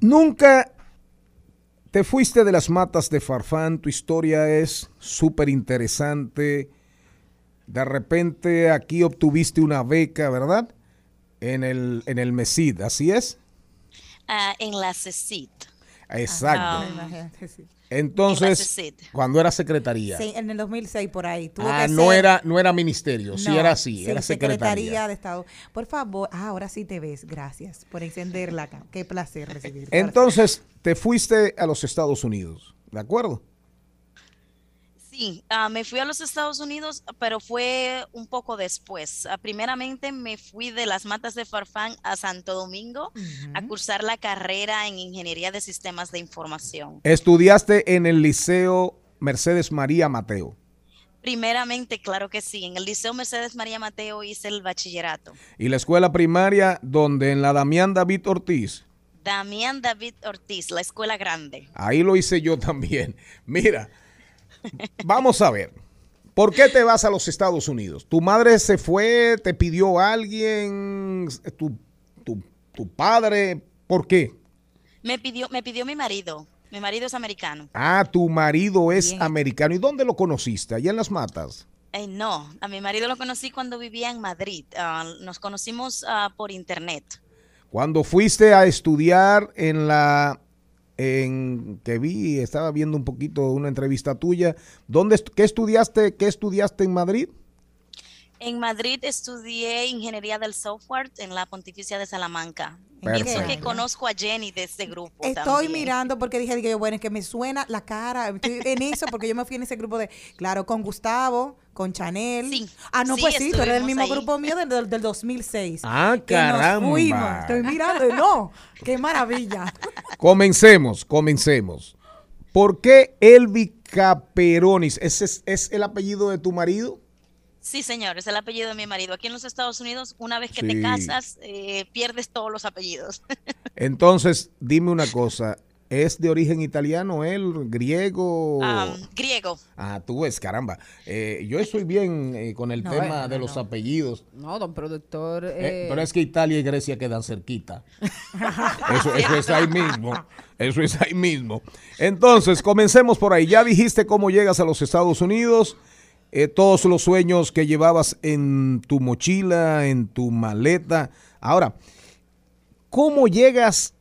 Nunca te fuiste de las matas de Farfán, tu historia es súper interesante. De repente aquí obtuviste una beca, ¿verdad? En el, en el MESID, ¿así es? Ah, en la CECIT. Exacto. Ah. Entonces, cuando era secretaría. Sí, en el 2006 por ahí. Tuvo Ah, que no ser- era, no era ministerio, sí era así, sí, era secretaría. de Estado. Por favor, ah, ahora sí te ves. Gracias por encenderla acá. Qué placer recibirte. Entonces, te fuiste a los Estados Unidos, ¿de acuerdo? Sí, ah, me fui a los Estados Unidos, pero fue un poco después. Ah, primeramente me fui de las matas de Farfán a Santo Domingo a cursar la carrera en Ingeniería de Sistemas de Información. Estudiaste en el Liceo Mercedes María Mateo. Primeramente, claro que sí, en el Liceo Mercedes María Mateo hice el bachillerato. Y la escuela primaria, donde en la Damián David Ortiz, Damián David Ortiz, la escuela grande. ahí lo hice yo también. Mira, vamos a ver. ¿Por qué te vas a los Estados Unidos? ¿Tu madre se fue? ¿Te pidió alguien? ¿Tu, tu, tu padre? ¿Por qué? Me pidió, me pidió mi marido. Mi marido es americano. Ah, tu marido es Bien. americano. ¿Y dónde lo conociste? Allá en las matas. Eh, no, a mi marido lo conocí cuando vivía en Madrid. Ah, nos conocimos ah, por internet. Cuando fuiste a estudiar en la en que vi, estaba viendo un poquito una entrevista tuya, ¿dónde qué estudiaste, qué estudiaste en Madrid? En Madrid estudié ingeniería del software en la Pontificia de Salamanca. Perfecto. Pienso que conozco a Jenny de este grupo. Estoy también. mirando porque dije, dije, bueno, es que me suena la cara. Estoy en eso porque yo me fui en ese grupo de, claro, con Gustavo, con Chanel. Ah, no, sí, pues sí, tú eres del mismo ahí. grupo mío del, del, del 2006. Ah, Que nos caramba. fuimos. Estoy mirando, y no, qué maravilla. Comencemos, comencemos. ¿Por qué Elvi Caperonis? ¿Ese es, es el apellido de tu marido? Sí, señor, es el apellido de mi marido. Aquí en los Estados Unidos, una vez que Sí. te casas, eh, pierdes todos los apellidos. Entonces, dime una cosa, ¿es de origen italiano él, griego? Ah, griego. Ah, tú ves, caramba. Eh, yo estoy bien eh, con el No, tema eh, de los no. apellidos. No, don productor. Eh, eh, pero es que Italia y Grecia quedan cerquita. Eso, eso es ahí mismo. Eso es ahí mismo. Entonces, comencemos por ahí. Ya dijiste cómo llegas a los Estados Unidos, eh, todos los sueños que llevabas en tu mochila, en tu maleta. Ahora, ¿cómo llegas?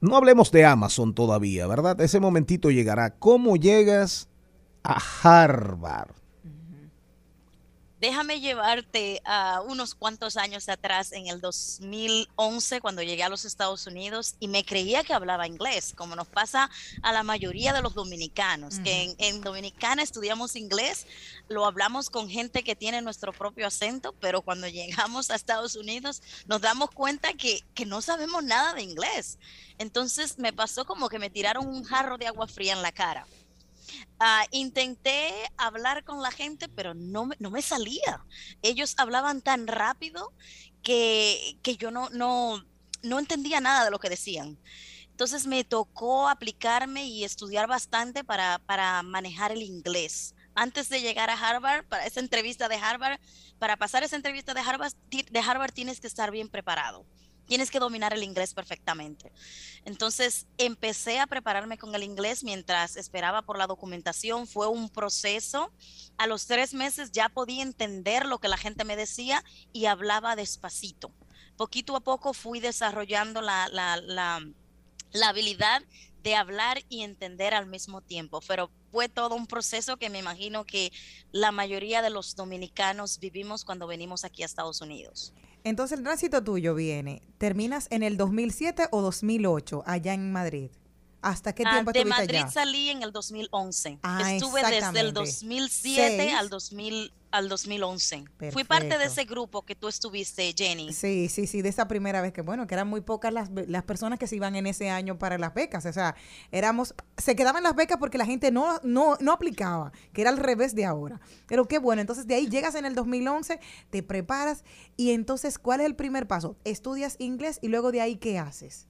No hablemos de Amazon todavía, ¿verdad? Ese momentito llegará. ¿Cómo llegas a Harvard. Déjame llevarte a unos cuantos años atrás, en el 2011, cuando llegué a los Estados Unidos y me creía que hablaba inglés, como nos pasa a la mayoría de los dominicanos, que en, en Dominicana estudiamos inglés, lo hablamos con gente que tiene nuestro propio acento, pero cuando llegamos a Estados Unidos nos damos cuenta que, que no sabemos nada de inglés. Entonces me pasó como que me tiraron un jarro de agua fría en la cara. Ah, intenté hablar con la gente, pero no, no me salía. Ellos hablaban tan rápido que, que yo no, no, no entendía nada de lo que decían. Entonces me tocó aplicarme y estudiar bastante para, para manejar el inglés. Antes de llegar a Harvard, para esa entrevista de Harvard, para pasar esa entrevista de Harvard, de Harvard tienes que estar bien preparado. Tienes que dominar el inglés perfectamente. Entonces empecé a prepararme con el inglés mientras esperaba por la documentación. Fue un proceso. A los tres meses ya podía entender lo que la gente me decía y hablaba despacito. Poquito a poco fui desarrollando la, la, la, la habilidad de hablar y entender al mismo tiempo, pero fue todo un proceso que me imagino que la mayoría de los dominicanos vivimos cuando venimos aquí a Estados Unidos. Entonces el tránsito tuyo viene, terminas en el 2007 o 2008 allá en Madrid. ¿Hasta qué Ah, tiempo de estuviste Madrid allá? salí en el 2011. Ah, Estuve desde el 2007 Seis. al 2000 al 2011. Fui parte de Perfecto. ese grupo que tú estuviste, Jenny. Sí, sí, sí, de esa primera vez que, bueno, que eran muy pocas las, las personas que se iban en ese año para las becas. O sea, éramos, se quedaban las becas porque la gente no, no, no aplicaba, que era al revés de ahora. Pero qué bueno, entonces de ahí llegas en el 2011, te preparas y entonces, ¿cuál es el primer paso? Estudias inglés y luego de ahí, ¿qué haces?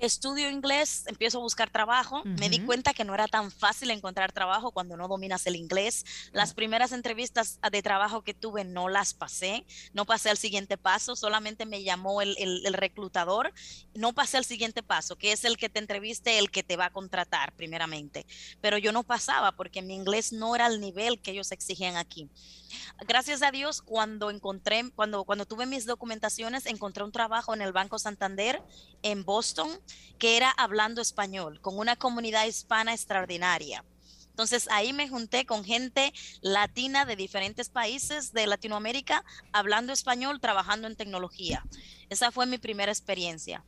Estudio inglés, empiezo a buscar trabajo. Me di cuenta que no era tan fácil encontrar trabajo cuando no dominas el inglés. Las primeras entrevistas de trabajo que tuve no las pasé. No pasé al siguiente paso, solamente me llamó el, el- el reclutador. No pasé al siguiente paso, que es el que te entreviste, el que te va a contratar primeramente. Pero yo no pasaba porque mi inglés no era al nivel que ellos exigían aquí. Gracias a Dios, cuando encontré, cuando, cuando tuve mis documentaciones, encontré un trabajo en el Banco Santander en Boston, que era hablando español, con una comunidad hispana extraordinaria. Entonces ahí me junté con gente latina de diferentes países de Latinoamérica, hablando español, trabajando en tecnología. Esa fue mi primera experiencia.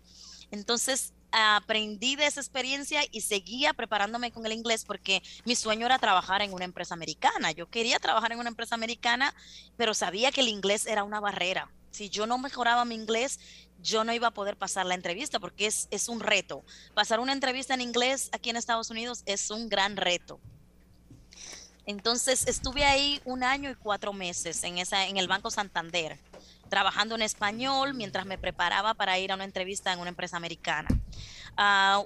Entonces aprendí de esa experiencia y seguía preparándome con el inglés porque mi sueño era trabajar en una empresa americana. Yo quería trabajar en una empresa americana, pero sabía que el inglés era una barrera. Si yo no mejoraba mi inglés, yo no iba a poder pasar la entrevista porque es, es un reto. Pasar una entrevista en inglés aquí en Estados Unidos es un gran reto. Entonces estuve ahí un año y cuatro meses en, esa, en el Banco Santander, trabajando en español mientras me preparaba para ir a una entrevista en una empresa americana. Ah,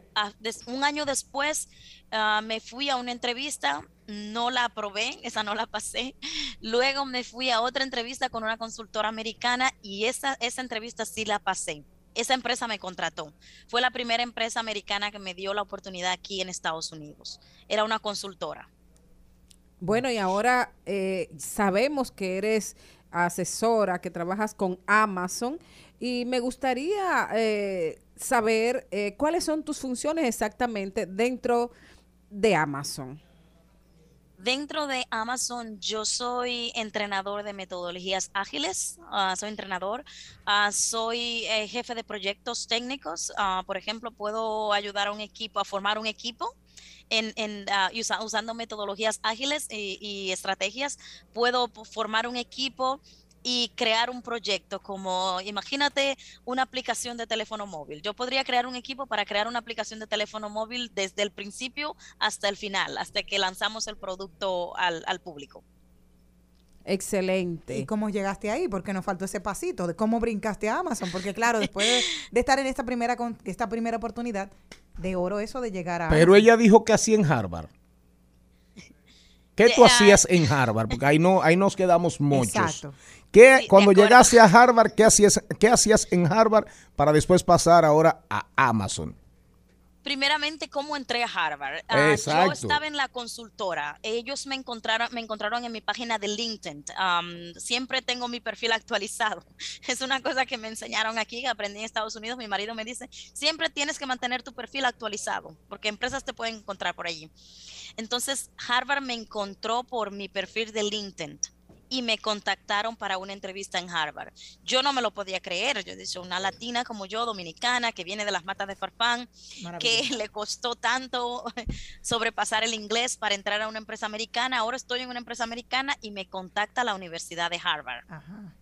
un año después ah, me fui a una entrevista, no la aprobé, esa no la pasé. Luego me fui a otra entrevista con una consultora americana y esa, esa entrevista sí la pasé. Esa empresa me contrató. Fue la primera empresa americana que me dio la oportunidad aquí en Estados Unidos. Era una consultora. Bueno, y ahora eh, sabemos que eres asesora, que trabajas con Amazon, y me gustaría eh, saber eh, cuáles son tus funciones exactamente dentro de Amazon. Dentro de Amazon, yo soy entrenador de metodologías ágiles, ah, soy entrenador, ah, soy eh, jefe de proyectos técnicos. ah, por ejemplo, puedo ayudar a un equipo a formar un equipo en, usa- usando metodologías ágiles y, estrategias. Puedo formar un equipo y crear un proyecto como, imagínate una aplicación de teléfono móvil. Yo podría crear un equipo para crear una aplicación de teléfono móvil desde el principio hasta el final, hasta que lanzamos el producto al público. Excelente. ¿Y cómo llegaste ahí? Porque nos faltó ese pasito de cómo brincaste a Amazon. Porque claro, después de, de estar en esta primera, con- esta primera oportunidad de oro, eso de llegar a Pero Amazon. ella dijo que hacía en Harvard. ¿Qué tú hacías en Harvard? Porque ahí no, ahí nos quedamos muchos. Exacto. ¿Qué, Sí, cuando llegaste a Harvard, ¿qué hacías, ¿qué hacías en Harvard para después pasar ahora a Amazon? Primeramente, ¿cómo entré a Harvard? Ah, yo estaba en la consultora. Ellos me encontraron, me encontraron en mi página de LinkedIn. Siempre tengo mi perfil actualizado. Es una cosa que me enseñaron aquí, que aprendí en Estados Unidos. Mi marido me dice, siempre tienes que mantener tu perfil actualizado, porque empresas te pueden encontrar por allí. Entonces, Harvard me encontró por mi perfil de LinkedIn y me contactaron para una entrevista en Harvard. Yo no me lo podía creer. Yo dije, una latina como yo, dominicana, que viene de las matas de Farfán, que le costó tanto sobrepasar el inglés para entrar a una empresa americana. Ahora estoy en una empresa americana y me contacta la Universidad de Harvard. Ajá.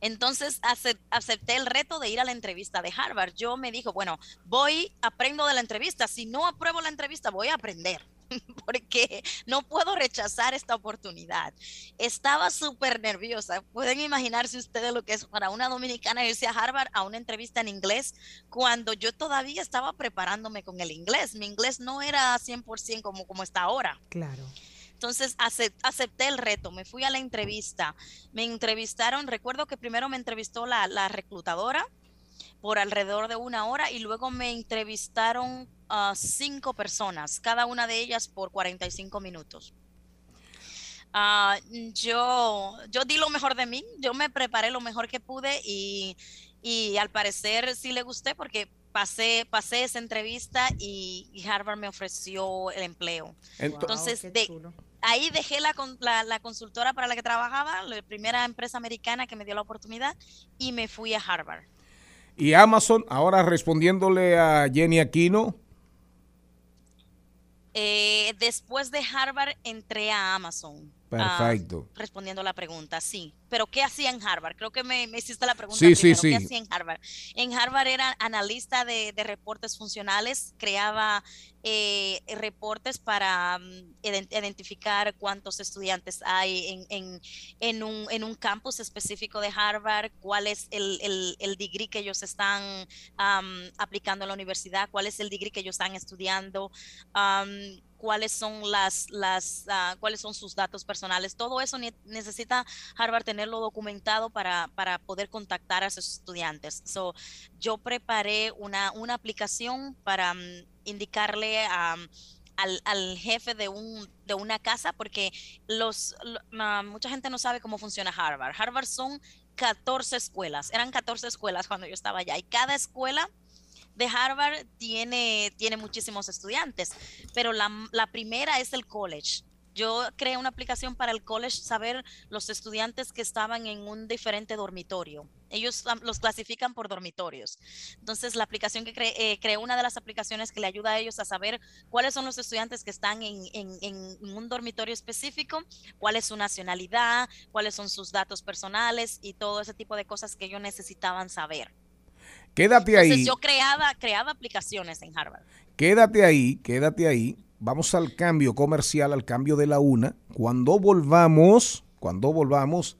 Entonces acep- acepté el reto de ir a la entrevista de Harvard. Yo me dijo, bueno, voy, aprendo de la entrevista. Si no apruebo la entrevista, voy a aprender. Porque no puedo rechazar esta oportunidad. Estaba súper nerviosa. Pueden imaginarse ustedes lo que es para una dominicana irse a Harvard a una entrevista en inglés cuando yo todavía estaba preparándome con el inglés. Mi inglés no era 100% como, como está ahora. Claro. Entonces acep- acepté el reto, me fui a la entrevista. Me entrevistaron, recuerdo que primero me entrevistó la, la reclutadora por alrededor de una hora y luego me entrevistaron a cinco personas, cada una de ellas por 45 minutos. Ah, yo, yo di lo mejor de mí, yo me preparé lo mejor que pude y, y al parecer sí le gusté porque pasé, pasé esa entrevista y, y Harvard me ofreció el empleo. Ento- Entonces, de, ahí dejé la, con- la, la consultora para la que trabajaba, la primera empresa americana que me dio la oportunidad, y me fui a Harvard. Y Amazon, ahora respondiéndole a Jenny Aquino, Eh, después de Harvard entré a Amazon. Ah, Perfecto. respondiendo a la pregunta, sí. Pero ¿qué hacía en Harvard? Creo que me, me hiciste la pregunta Sí, sí, primero. ¿Qué sí. hacía en Harvard? En Harvard era analista de, de reportes funcionales, creaba eh, reportes para mm, ident- identificar cuántos estudiantes hay en, en- en un, en un campus específico de Harvard, cuál es el, el, el degree que ellos están am, aplicando en la universidad, cuál es el degree que ellos están estudiando, am, cuáles son las, las ah, cuáles son sus datos personales. Todo eso ne- necesita Harvard tenerlo documentado para, para poder contactar a sus estudiantes. So, yo preparé una, una aplicación para mm, indicarle a al, al jefe de, un, de una casa, porque los, mucha gente no sabe cómo funciona Harvard. Harvard son 14 escuelas, eran 14 escuelas cuando yo estaba allá, y cada escuela de Harvard tiene, tiene muchísimos estudiantes, pero la, la primera es el college. Yo creé una aplicación para el college, saber los estudiantes que estaban en un diferente dormitorio. Ellos los clasifican por dormitorios. Entonces, la aplicación que creé, eh, creé una de las aplicaciones que le ayuda a ellos a saber cuáles son los estudiantes que están en, en- en un dormitorio específico, cuál es su nacionalidad, cuáles son sus datos personales y todo ese tipo de cosas que ellos necesitaban saber. Quédate Entonces, ahí, yo creaba, creaba aplicaciones en Harvard. quédate ahí, quédate ahí. Vamos al cambio comercial, al cambio de la una. Cuando volvamos, cuando volvamos,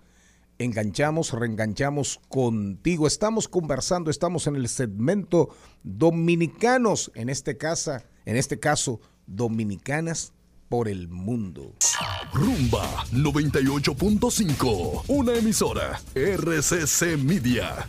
enganchamos, reenganchamos contigo. Estamos conversando, estamos en el segmento dominicanos, en este casa, en este caso, dominicanas por el mundo. Rumba 98.5. Una emisora. RCC Media.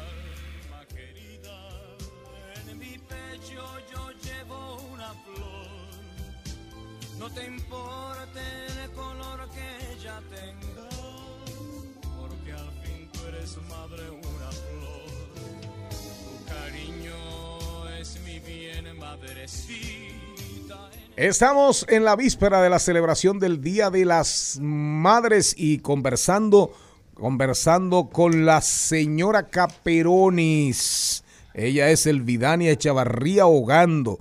Estamos en la víspera de la celebración del Día de las Madres y conversando, conversando con la señora Caperonis. Ella es Elvidania Echavarría Hogando,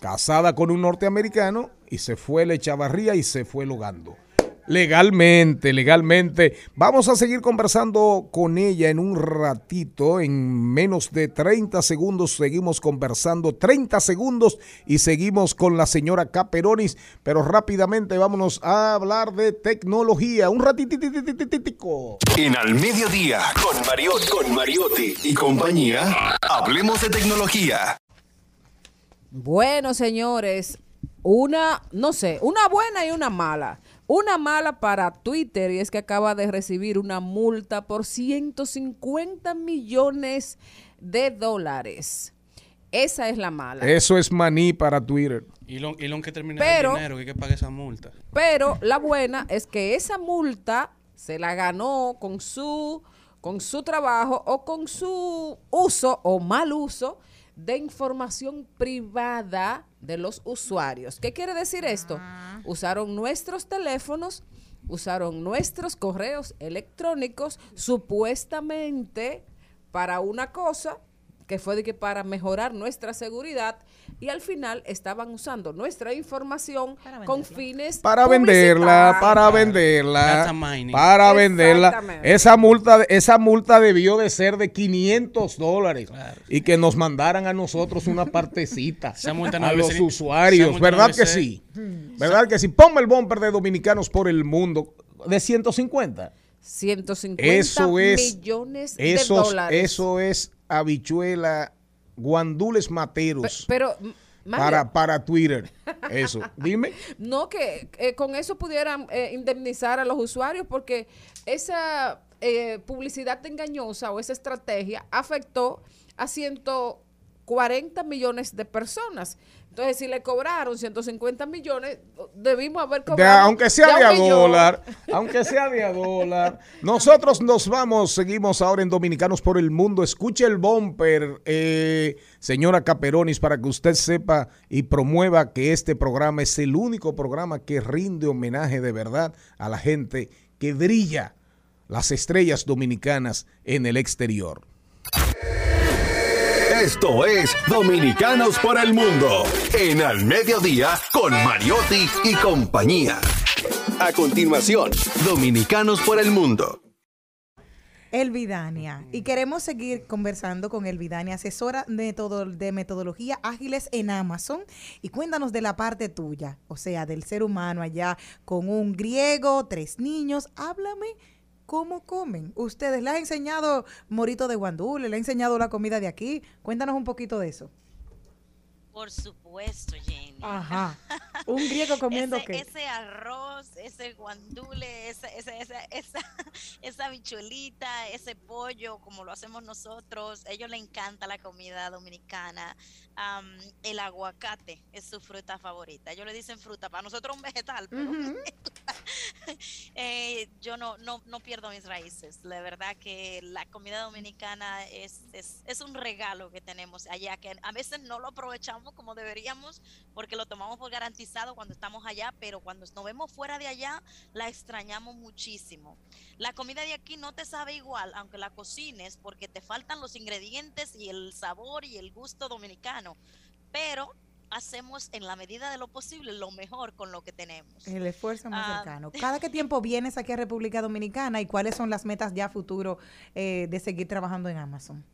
casada con un norteamericano y se fue la Echavarría y se fue el Hogando. Legalmente, legalmente. Vamos a seguir conversando con ella en un ratito, en menos de 30 segundos seguimos conversando, 30 segundos y seguimos con la señora Caperonis, pero rápidamente vámonos a hablar de tecnología, un ratititico. En Al Mediodía, con Mariotti, con Mariotti y compañía, hablemos de tecnología. Bueno, señores, una, no sé, una buena y una mala. Una mala para Twitter y es que acaba de recibir una multa por 150 millones de dólares. Esa es la mala. Eso es maní para Twitter. Elon, Elon que termine Pero- el dinero, que hay que pagar esa multa. Pero la buena es que esa multa se la ganó con su, con su trabajo o con su uso o mal uso de información privada de los usuarios. ¿Qué quiere decir esto? Usaron nuestros teléfonos, usaron nuestros correos electrónicos supuestamente para una cosa que fue de que para mejorar nuestra seguridad y al final estaban usando nuestra información con fines Para venderla, para venderla, para venderla. Esa multa, esa multa debió de ser de 500 dólares y que nos mandaran a nosotros una partecita Esa multa no a los ser- usuarios, no ¿verdad que ser- sí? ¿Verdad que sí? Ponme el bumper de Dominicanos por el mundo de 150. 150 Eso es millones de esos- dólares. Eso es habichuela, guandules materos Pero, para, para Twitter. Eso. Dime. no que eh, con eso pudieran eh, indemnizar a los usuarios porque esa eh, publicidad engañosa o esa estrategia afectó a 140 millones de personas. Entonces, si le cobraron 150 millones, debimos haber De- cobrado. aunque sea de a dólar, aunque sea de a dólar. Nosotros nos vamos, seguimos ahora en Dominicanos por el Mundo. Escuche el bumper, eh, señora Caperonis, para que usted sepa y promueva que este programa es el único programa que rinde homenaje de verdad a la gente que brilla las estrellas dominicanas en el exterior. Esto es Dominicanos por el Mundo en Al Mediodía con Mariotti y compañía. A continuación, Dominicanos por el Mundo. Elvidania. Y queremos seguir conversando con Elvidania, asesora de, todo, de metodología ágiles en Amazon. Y cuéntanos de la parte tuya, o sea, del ser humano allá con un griego, tres niños. Háblame cómo comen. Ustedes le han enseñado morito de guandule, le han enseñado la comida de aquí. Cuéntanos un poquito de eso. Por supuesto, Jenny. Ajá. Un griego comiendo ese, qué. ese arroz, ese guandule, esa, esa, esa, esa, esa bicholita, ese pollo, como lo hacemos nosotros. A ellos les encanta la comida dominicana. Am, el aguacate es su fruta favorita. Ellos le dicen fruta, para nosotros un vegetal, pero eh, yo no, no, no pierdo mis raíces. La verdad que la comida dominicana es, es, es un regalo que tenemos allá, que a veces no lo aprovechamos como deberíamos porque lo tomamos por garantizado cuando estamos allá, pero cuando nos vemos fuera de allá la extrañamos muchísimo. La comida de aquí no te sabe igual, aunque la cocines, porque te faltan los ingredientes y el sabor y el gusto dominicano, pero hacemos en la medida de lo posible lo mejor con lo que tenemos. El esfuerzo más Ah. cercano. ¿Cada qué tiempo vienes aquí a República Dominicana y cuáles son las metas ya a futuro eh, de seguir trabajando en Amazon?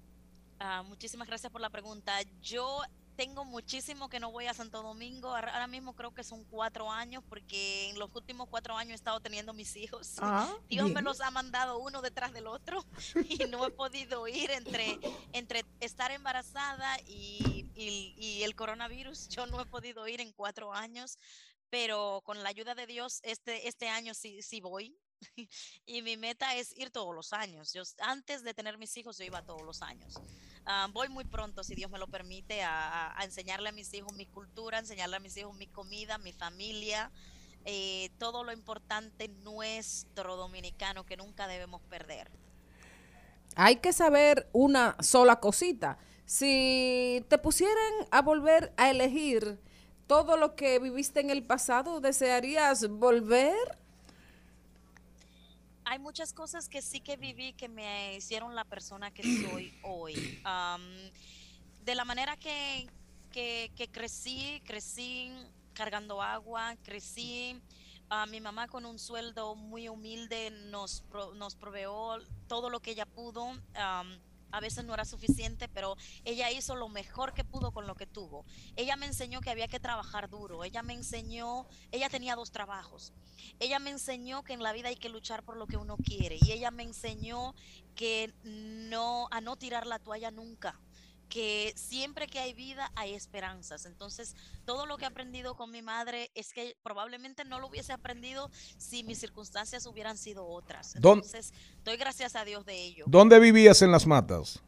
Ah, muchísimas gracias por la pregunta. Yo tengo muchísimo que no voy a Santo Domingo. Ahora mismo creo que son cuatro años porque en los últimos cuatro años he estado teniendo mis hijos. Ah, Dios me bien. los ha mandado uno detrás del otro y no he podido ir entre, entre estar embarazada y, y- y el coronavirus. Yo no he podido ir en cuatro años, pero con la ayuda de Dios este, este año sí, sí voy. Y mi meta es ir todos los años. Yo, antes de tener mis hijos, yo iba todos los años. Ah, voy muy pronto, si Dios me lo permite, a, enseñarle a mis hijos mi cultura, enseñarle a mis hijos mi comida, mi familia, eh, todo lo importante nuestro dominicano que nunca debemos perder. Hay que saber una sola cosita. Si te pusieran a volver a elegir todo lo que viviste en el pasado, ¿desearías volver? Hay muchas cosas que sí que viví que me hicieron la persona que soy hoy. Am, de la manera que, que, que crecí, crecí cargando agua, crecí. a mi mamá con un sueldo muy humilde nos, pro- nos proveó todo lo que ella pudo. A veces no era suficiente, pero ella hizo lo mejor que pudo con lo que tuvo. Ella me enseñó que había que trabajar duro. Ella me enseñó, ella tenía dos trabajos. Ella me enseñó que en la vida hay que luchar por lo que uno quiere. Y ella me enseñó que no, a no tirar la toalla nunca que siempre que hay vida hay esperanzas. Entonces, todo lo que he aprendido con mi madre es que probablemente no lo hubiese aprendido si mis circunstancias hubieran sido otras. ¿Dón- Entonces, doy gracias a Dios de ello. ¿Dónde vivías en las matas?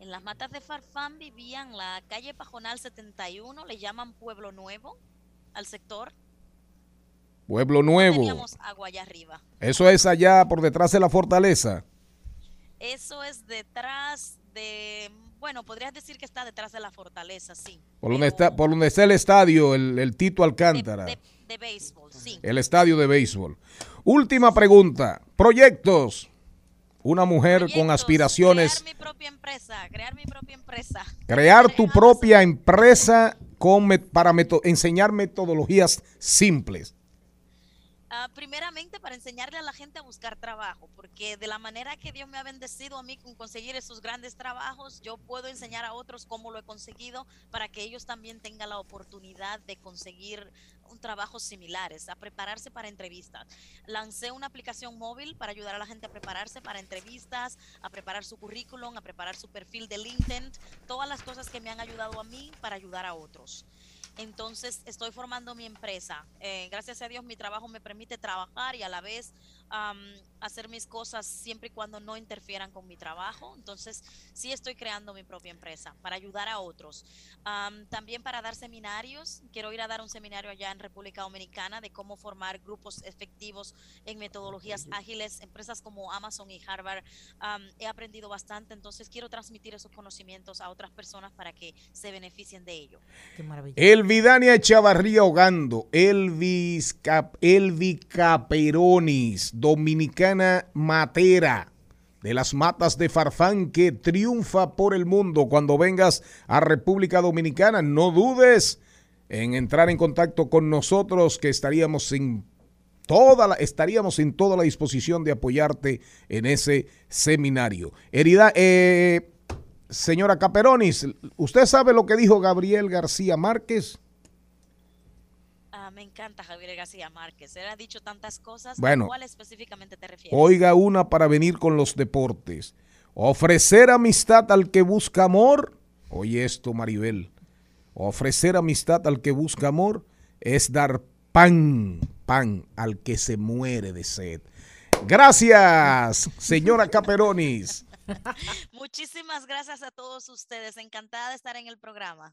En las matas de Farfán vivían la calle Pajonal 71, le llaman Pueblo Nuevo al sector. Pueblo Nuevo. Teníamos agua allá arriba. Eso es allá por detrás de la fortaleza. Eso es detrás de, bueno, podrías decir que está detrás de la fortaleza, sí. Por donde está, por donde está el estadio, el, el Tito Alcántara. De, de béisbol, sí. El estadio de béisbol. Última pregunta. Proyectos. Una mujer con aspiraciones. Crear mi propia empresa, crear mi propia empresa. Crear tu propia empresa con para meto- enseñar metodologías simples. Ah, primeramente para enseñarle a la gente a buscar trabajo, porque de la manera que Dios me ha bendecido a mí con conseguir esos grandes trabajos, yo puedo enseñar a otros cómo lo he conseguido para que ellos también tengan la oportunidad de conseguir un trabajo similares, a prepararse para entrevistas. Lancé una aplicación móvil para ayudar a la gente a prepararse para entrevistas, a preparar su currículum, a preparar su perfil de LinkedIn, todas las cosas que me han ayudado a mí para ayudar a otros. Entonces estoy formando mi empresa. Eh, gracias a Dios mi trabajo me permite trabajar y a la vez am, hacer mis cosas siempre y cuando no interfieran con mi trabajo. Entonces sí estoy creando mi propia empresa para ayudar a otros. Am, también para dar seminarios. Quiero ir a dar un seminario allá en República Dominicana de cómo formar grupos efectivos en metodologías ágiles. Empresas como Amazon y Harvard. am, he aprendido bastante. Entonces quiero transmitir esos conocimientos a otras personas para que se beneficien de ello. Qué maravilla. El Vidania Chavarría Hogando, Elvis, Cap, Elvi Caperonis, Dominicana Matera, de las matas de Farfán, que triunfa por el mundo. Cuando vengas a República Dominicana, no dudes en entrar en contacto con nosotros, que estaríamos sin toda la, estaríamos en toda la disposición de apoyarte en ese seminario. Herida, eh, señora Caperonis, ¿usted sabe lo que dijo Gabriel García Márquez? Ah, me encanta Javier García Márquez. Él ha dicho tantas cosas. Bueno. ¿A cuál específicamente te refieres? Oiga una para venir con los deportes. Ofrecer amistad al que busca amor. Oye esto, Maribel. Ofrecer amistad al que busca amor es dar pan, pan al que se muere de sed. Gracias, señora Caperonis. Muchísimas gracias a todos ustedes. Encantada de estar en el programa.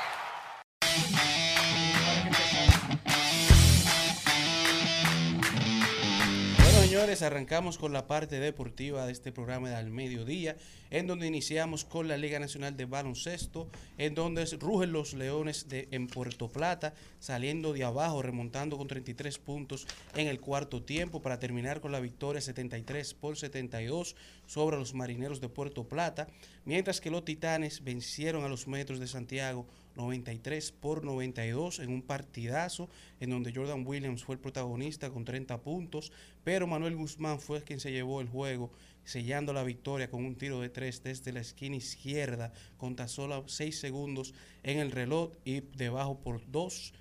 Señores, arrancamos con la parte deportiva de este programa de Al Mediodía, en donde iniciamos con la Liga Nacional de Baloncesto, en donde rugen los Leones de, en Puerto Plata, saliendo de abajo, remontando con 33 puntos en el cuarto tiempo para terminar con la victoria 73 por 72 sobre los Marineros de Puerto Plata, mientras que los Titanes vencieron a los Metros de Santiago 93 por 92 en un partidazo en donde Jordan Williams fue el protagonista con 30 puntos, pero Manuel Guzmán fue quien se llevó el juego sellando la victoria con un tiro de tres desde la esquina izquierda con tan solo 6 segundos en el reloj y debajo por dos ti-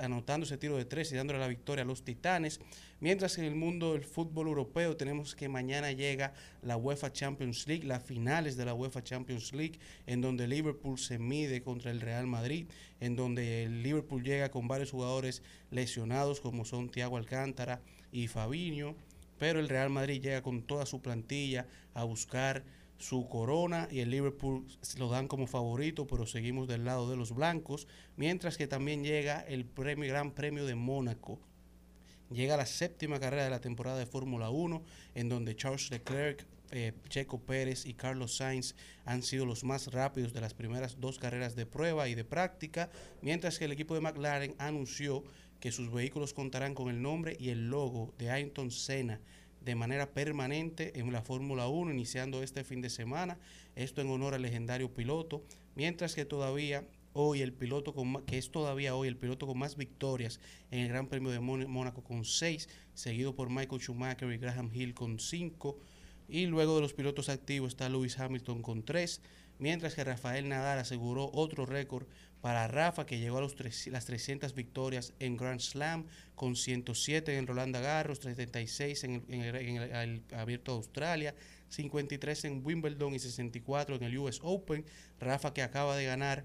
anotando ese tiro de tres y dándole la victoria a los Titanes. Mientras que en el mundo del fútbol europeo tenemos que mañana llega la UEFA Champions League, las finales de la UEFA Champions League, en donde Liverpool se mide contra el Real Madrid, en donde el Liverpool llega con varios jugadores lesionados como son Thiago Alcántara y Fabinho, pero el Real Madrid llega con toda su plantilla a buscar su corona y el Liverpool lo dan como favorito, pero seguimos del lado de los blancos, mientras que también llega el premio, Gran Premio de Mónaco. Llega la séptima carrera de la temporada de Fórmula 1, en donde Charles Leclerc, eh, Checo Pérez y Carlos Sainz han sido los más rápidos de las primeras dos carreras de prueba y de práctica, mientras que el equipo de McLaren anunció que sus vehículos contarán con el nombre y el logo de Ayrton Senna de manera permanente en la Fórmula 1, iniciando este fin de semana. Esto en honor al legendario piloto, mientras que todavía hoy el piloto con ma- que es todavía hoy el piloto con más victorias en el Gran Premio de Mónaco con seis, seguido por Michael Schumacher y Graham Hill con cinco. Y luego de los pilotos activos está Lewis Hamilton con tres, mientras que Rafael Nadal aseguró otro récord para Rafa, que llegó a los tres- las 300 victorias en Grand Slam, con 107 en Rolanda Garros, 36 en el, en el- en el- el Abierto de Australia, 53 en Wimbledon y 64 en el US Open. Rafa que acaba de ganar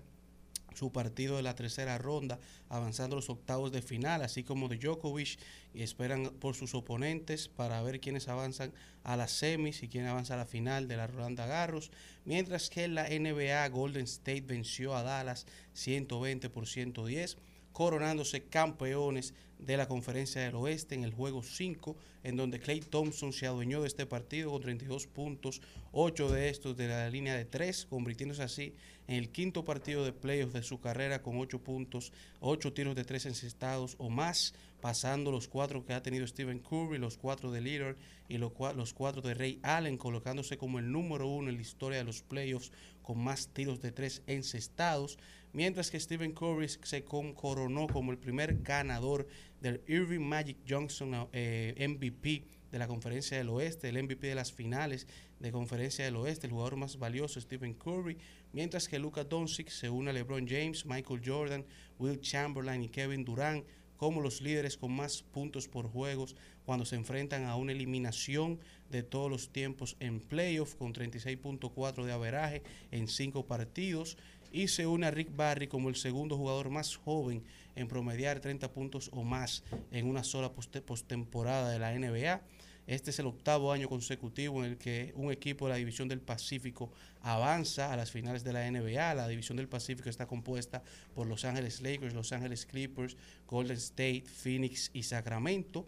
su partido de la tercera ronda, avanzando los octavos de final, así como de Djokovic, y esperan por sus oponentes para ver quiénes avanzan a las semis y quién avanza a la final de la Rolanda Garros, mientras que en la NBA Golden State venció a Dallas 120 por 110, coronándose campeones de la Conferencia del Oeste en el juego 5, en donde Clay Thompson se adueñó de este partido con 32 puntos, 8 de estos de la línea de 3, convirtiéndose así en el quinto partido de playoffs de su carrera con 8 puntos, 8 tiros de 3 encestados o más, pasando los 4 que ha tenido Stephen Curry, los 4 de Lillard y los 4 de Ray Allen, colocándose como el número uno en la historia de los playoffs con más tiros de 3 encestados, mientras que Stephen Curry se coronó como el primer ganador del Irving Magic Johnson eh, MVP de la Conferencia del Oeste, el MVP de las finales de Conferencia del Oeste, el jugador más valioso Stephen Curry, mientras que Luka Doncic se une a LeBron James, Michael Jordan, Will Chamberlain y Kevin Durant como los líderes con más puntos por juegos cuando se enfrentan a una eliminación de todos los tiempos en playoff con 36.4 de averaje en cinco partidos y se une a Rick Barry como el segundo jugador más joven en promediar 30 puntos o más en una sola poste- postemporada de la NBA. Este es el octavo año consecutivo en el que un equipo de la División del Pacífico avanza a las finales de la NBA. La División del Pacífico está compuesta por Los Ángeles Lakers, Los Ángeles Clippers, Golden State, Phoenix y Sacramento.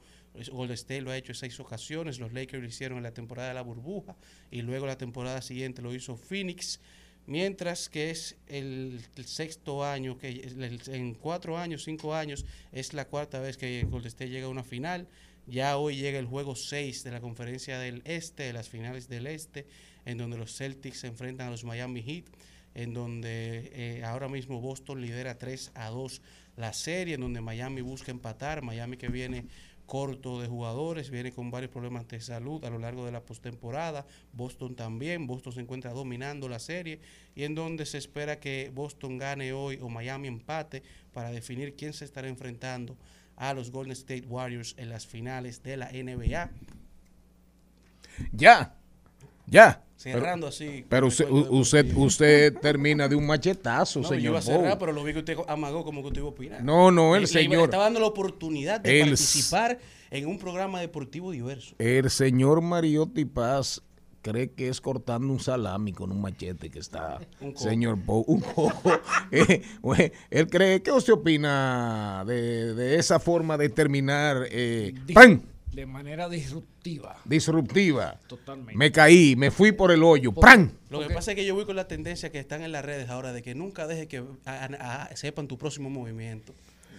Golden State lo ha hecho en seis ocasiones, los Lakers lo hicieron en la temporada de la burbuja y luego la temporada siguiente lo hizo Phoenix mientras que es el, sexto año, que en cuatro años, cinco años, es la cuarta vez que Golden State llega a una final. Ya hoy llega el juego 6 de la conferencia del Este, de las finales del Este, en donde los Celtics se enfrentan a los Miami Heat, en donde eh, ahora mismo Boston lidera 3 a 2 la serie, en donde Miami busca empatar, Miami que viene corto de jugadores, viene con varios problemas de salud a lo largo de la postemporada, Boston también, Boston se encuentra dominando la serie y en donde se espera que Boston gane hoy o Miami empate para definir quién se estará enfrentando a los Golden State Warriors en las finales de la NBA. Ya, ya. Cerrando así. Pero usted, usted, usted termina de un machetazo, No, yo señor. iba a cerrar, Bow. pero lo vi que usted amagó como que usted iba a opinar. No, no, el Le- le señor- estaba dando la oportunidad de El- participar en un programa deportivo diverso. El señor Mariotti Paz cree que es cortando un salami con un machete que está. Un señor Bow, un coco. Eh, él cree, ¿qué usted opina de, de esa forma de terminar? Eh, ¡pam! De manera disruptiva. Disruptiva. Totalmente. Me caí, me fui por el hoyo. ¡Pam! Lo que pasa es que yo voy con la tendencia que están en las redes ahora de que nunca deje que a- a- a- sepan tu próximo movimiento.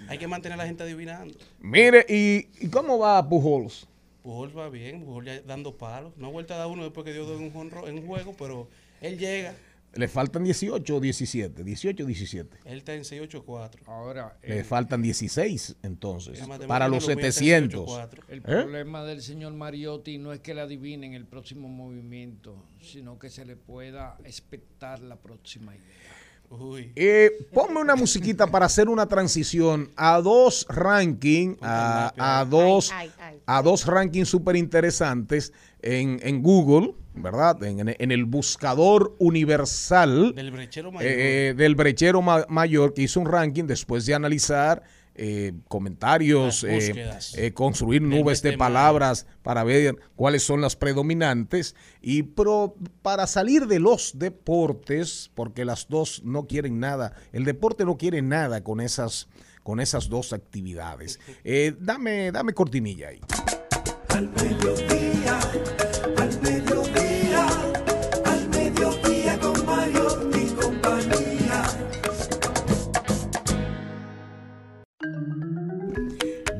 Hay que mantener a la gente adivinando. Mire, ¿y, y cómo va Pujols? Pujol va bien, Pujol ya dando palos. No ha vuelto a dar uno después que dio dos en un, en un juego, pero él llega. Le faltan 18 o 17. 18 o 17. Él está en 6-8-4. Ahora, Le el, faltan 16 entonces. Para los lo mide en 700. 684. el ¿Eh? problema del señor Mariotti no es que le adivinen el próximo movimiento, sino que se le pueda expectar la próxima idea. Uy. Eh, ponme una musiquita para hacer una transición a dos rankings, a, a dos, Ay, ay, ay. a dos rankings súper interesantes en, en Google, ¿verdad? En, en- en el buscador universal Del brechero mayor. eh, del brechero ma- mayor que hizo un ranking después de analizar eh, comentarios, eh, eh, construir nubes de palabras para ver cuáles son las predominantes y pro- para salir de los deportes, porque las dos no quieren nada, el deporte no quiere nada con esas, con esas dos actividades. Eh, dame, dame cortinilla ahí.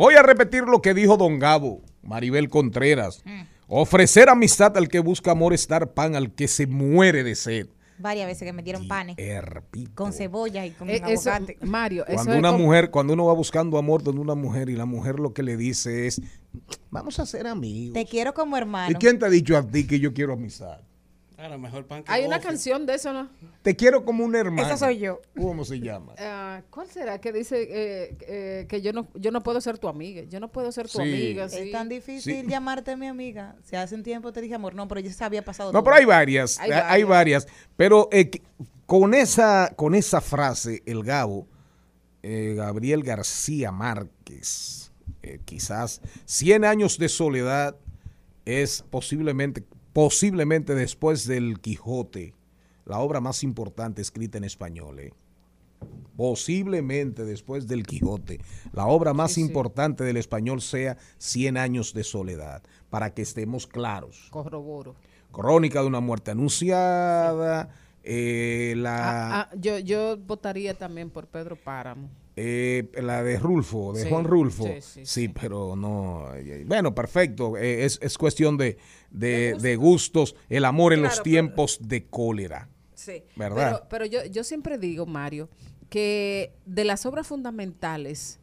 Voy a repetir lo que dijo don Gabo, Maribel Contreras. Ofrecer amistad al que busca amor es dar pan al que se muere de sed. Varias veces que me dieron panes Herpito. con cebolla y con Eh, eso, aguacate. Mario, eso Cuando es una como- mujer, cuando uno va buscando amor donde una mujer y la mujer lo que le dice es, vamos a ser amigos. Te quiero como hermano. ¿Y quién te ha dicho a ti que yo quiero amistad? Claro, mejor pan que Hay una gofio. canción de eso, ¿no? Te quiero como un hermano. Esa soy yo. ¿Cómo se llama? Ah, ¿Cuál será que dice eh, eh, que yo no, yo no puedo ser tu amiga? Yo no puedo ser tu Sí. amiga. Es tan difícil Sí. llamarte mi amiga. Si hace un tiempo te dije amor, no, pero ya se había pasado. No, todo. pero hay varias, Hay hay, hay varias. varias. Pero eh, con, esa, con esa frase, el Gabo, eh, Gabriel García Márquez, eh, quizás 100 años de soledad es posiblemente, posiblemente después del Quijote, la obra más importante escrita en español. eh. Posiblemente después del Quijote, la obra más Sí, sí. importante del español sea 100 años de soledad, para que estemos claros. Corroboro. Crónica de una muerte anunciada, eh, la, Ah, ah, yo, yo votaría también por Pedro Páramo. Eh, la de Rulfo, de Sí, Juan Rulfo. sí, Sí, sí, sí. pero no. eh, Bueno, perfecto. eh, es, es cuestión de, de, de gustos, el amor en los pero- tiempos de cólera. Sí. ¿Verdad? Pero, pero yo, yo siempre digo, Mario, que de las obras fundamentales,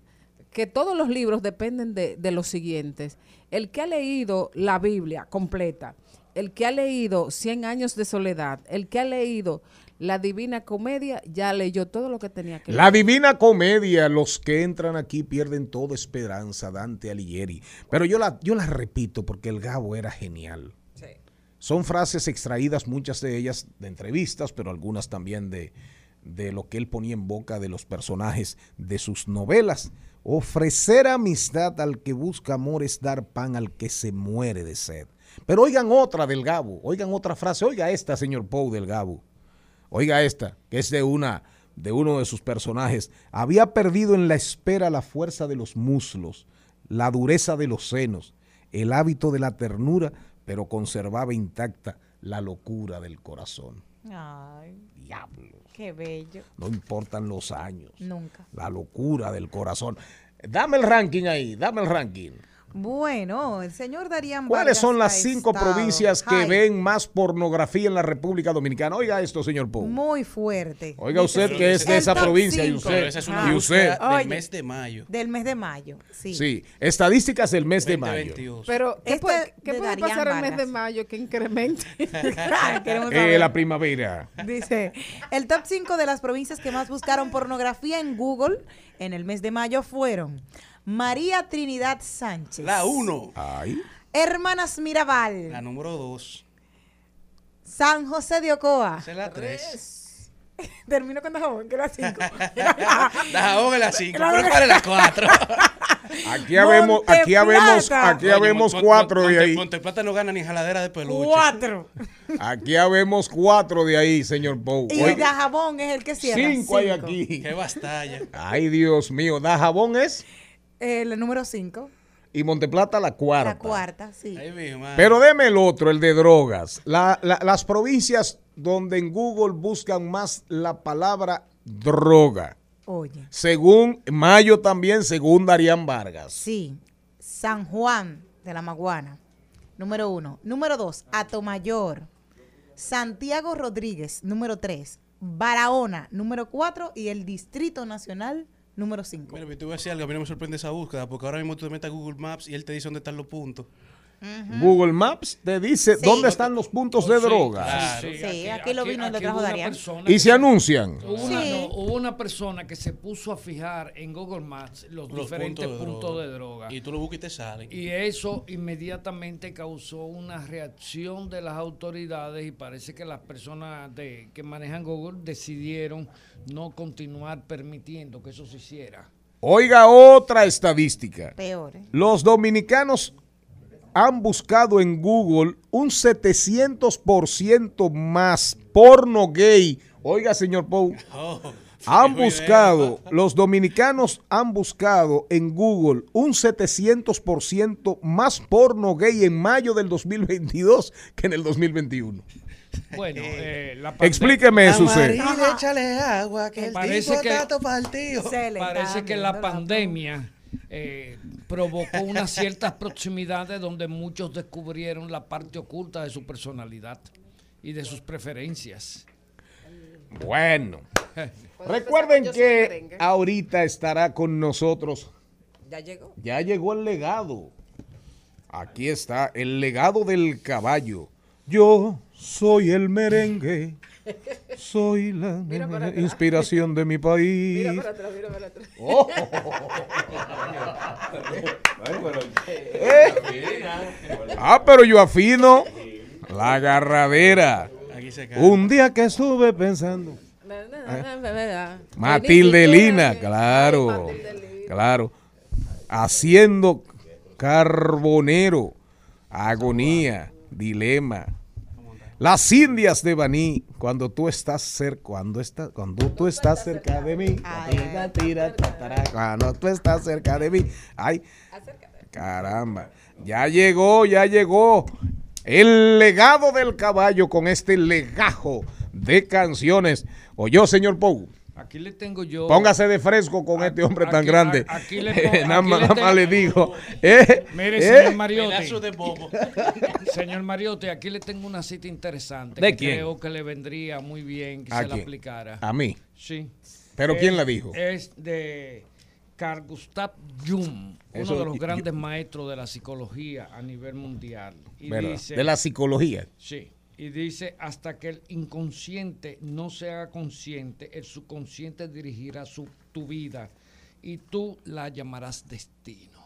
que todos los libros dependen de, de los siguientes. El que ha leído la Biblia completa, el que ha leído Cien años de soledad, el que ha leído la Divina Comedia, ya leyó todo lo que tenía que La leer. divina comedia, los que entran aquí pierden toda esperanza, Dante Alighieri. Pero yo la, yo la repito porque el Gabo era genial. Son frases extraídas, muchas de ellas de entrevistas, pero algunas también de, de lo que él ponía en boca de los personajes de sus novelas. Ofrecer amistad al que busca amor es dar pan al que se muere de sed. Pero oigan otra del Gabo, oigan otra frase, oiga esta, señor Pou del Gabo. Oiga esta, que es de una de uno de sus personajes. Había perdido en la espera la fuerza de los muslos, la dureza de los senos, el hábito de la ternura, pero conservaba intacta la locura del corazón. Ay, Diablo, qué bello. no importan los años, Nunca. la locura del corazón. Dame el ranking ahí, dame el ranking. Bueno, el señor Darían ¿Cuáles Vargas son las cinco estado- provincias que Ay, ven más pornografía en la República Dominicana? Oiga esto, señor Pou. Muy fuerte. Oiga usted que es de esa provincia y cinco. usted. Pero esa es una y usted. Oye. del mes de mayo. Del mes de mayo, sí. Sí, estadísticas del mes de mayo. 2022. Pero, ¿qué Este puede, qué de puede pasar el mes de Vargas. mayo que incremente? Eh, la primavera. Dice, el top 5 de las provincias que más buscaron pornografía en Google en el mes de mayo fueron María Trinidad Sánchez. La 1. Ay. Hermanas La Mirabal. número 2. San José de Ocoa. Esa es la 3. Termino con Dajabón, que era 5. La jabón es la 5. Pero ¿cuál es la 4? Aquí habemos, aquí habemos, aquí habemos cuatro de ahí. Monteplata no gana ni jaladera de peluche. 4. Aquí habemos cuatro de ahí, señor Pou. Y Dajabón es el que cierra. cinco hay cinco. aquí. Qué bastalla. Ay, Dios mío. Dajabón es El número 5. y Monteplata la cuarta. La cuarta, sí. Man. Pero deme el otro, el de drogas. La- la- las provincias donde en Google buscan más la palabra droga. Oye. Según Mayo también, según Darían Vargas. Sí. San Juan de la Maguana. Número uno. Número dos, Atomayor. Santiago Rodríguez, número tres. Barahona, número cuatro. Y el Distrito Nacional, número cinco. Mira, pero te voy a decir algo, a mí no me sorprende esa búsqueda, porque ahora mismo tú te metes a Google Maps y él te dice dónde están los puntos. Google Maps te dice Sí. dónde están los puntos de Sí, droga. Claro. Sí, aquí lo vino y lo aquí trajo Darían. Y que se anuncian. Hubo una, Sí. no, hubo una persona que se puso a fijar en Google Maps los, Los diferentes puntos de droga. Y tú lo buscas y te salen. Y eso inmediatamente causó una reacción de las autoridades y parece que las personas de, que manejan Google decidieron no continuar permitiendo que eso se hiciera. Oiga otra estadística. Peor. ¿eh? Los dominicanos han buscado en Google un 700% más porno gay. Oiga, señor Pou. Oh, Han buscado, los dominicanos han buscado en Google un 700% más porno gay en mayo del 2022 que en el 2021. Bueno, eh, la pande- Explíqueme eso usted. Échale agua, que el Parece tipo que- partido. Parece que la pandemia eh, provocó unas ciertas proximidades donde muchos descubrieron la parte oculta de su personalidad y de sus preferencias. Bueno, recuerden que ahorita estará con nosotros Ya llegó. Ya llegó el legado. Aquí está, el legado del caballo. Yo Soy el merengue. Soy la inspiración de mi país. Mira para atrás, mira para atrás. Oh. Eh. Ah, pero yo afino la agarradera. Un día que estuve pensando. Matilde Matilde Lina, claro, claro. Haciendo carbonero, agonía, dilema. Las indias de Baní, cuando tú estás cerca, cuando, está, cuando tú estás cerca de mí, tira, tira, tatara, cuando tú estás cerca de mí, ay, caramba, ya llegó, ya llegó el legado del caballo con este legajo de canciones. Oyó, señor Pou, Aquí le tengo yo. póngase de fresco con este hombre tan aquí- grande. a- aquí le pongo- nada aquí más, le nada más le digo. eh, Mire, eh, señor Mariotti. De bobo. Señor Mariotti, aquí le tengo una cita interesante. ¿De que quién? Creo que le vendría muy bien que ¿A se la aplicara. A mí. Sí. ¿Pero Es- quién la dijo? Es de Carl Gustav Jung, Eso- uno de los grandes maestros de la psicología a nivel mundial. Y dice, de la psicología. Sí. Y dice, hasta que el inconsciente no se haga consciente, el subconsciente dirigirá su, tu vida y tú la llamarás destino.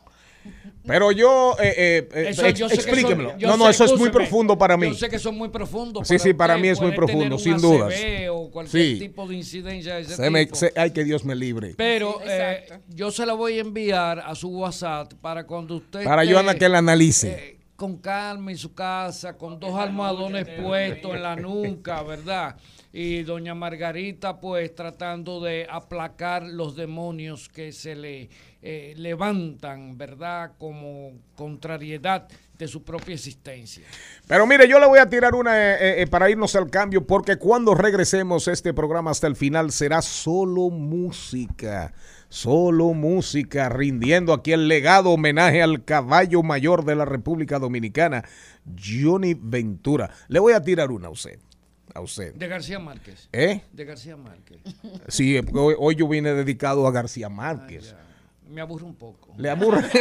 Pero yo, eh, eh, eh, Eso ex- yo sé que explíquemelo. son- yo no, no, sé, eso es muy profundo para mí. Yo sé que son muy profundos. Sí, sí, para mí es muy profundo, un sin dudas. O cualquier Sí. tipo de incidencia de ese Se me- se- ay, que Dios me libre. Pero Sí, eh, yo se la voy a enviar a su WhatsApp para cuando usted. Para yo anda que la analice. Eh, con calma en su casa, con dos almohadones puestos en la nuca, ¿verdad? Y doña Margarita, pues tratando de aplacar los demonios que se le eh, levantan, ¿verdad? Como contrariedad de su propia existencia. Pero mire, yo le voy a tirar una eh, eh, para irnos al cambio, porque cuando regresemos este programa hasta el final será solo música, solo música, rindiendo aquí el legado homenaje al caballo mayor de la República Dominicana, Johnny Ventura. Le voy a tirar una a usted, a usted. De García Márquez. ¿Eh? De García Márquez. Sí, hoy, hoy yo vine dedicado a García Márquez. Me aburre un poco. Le aburre.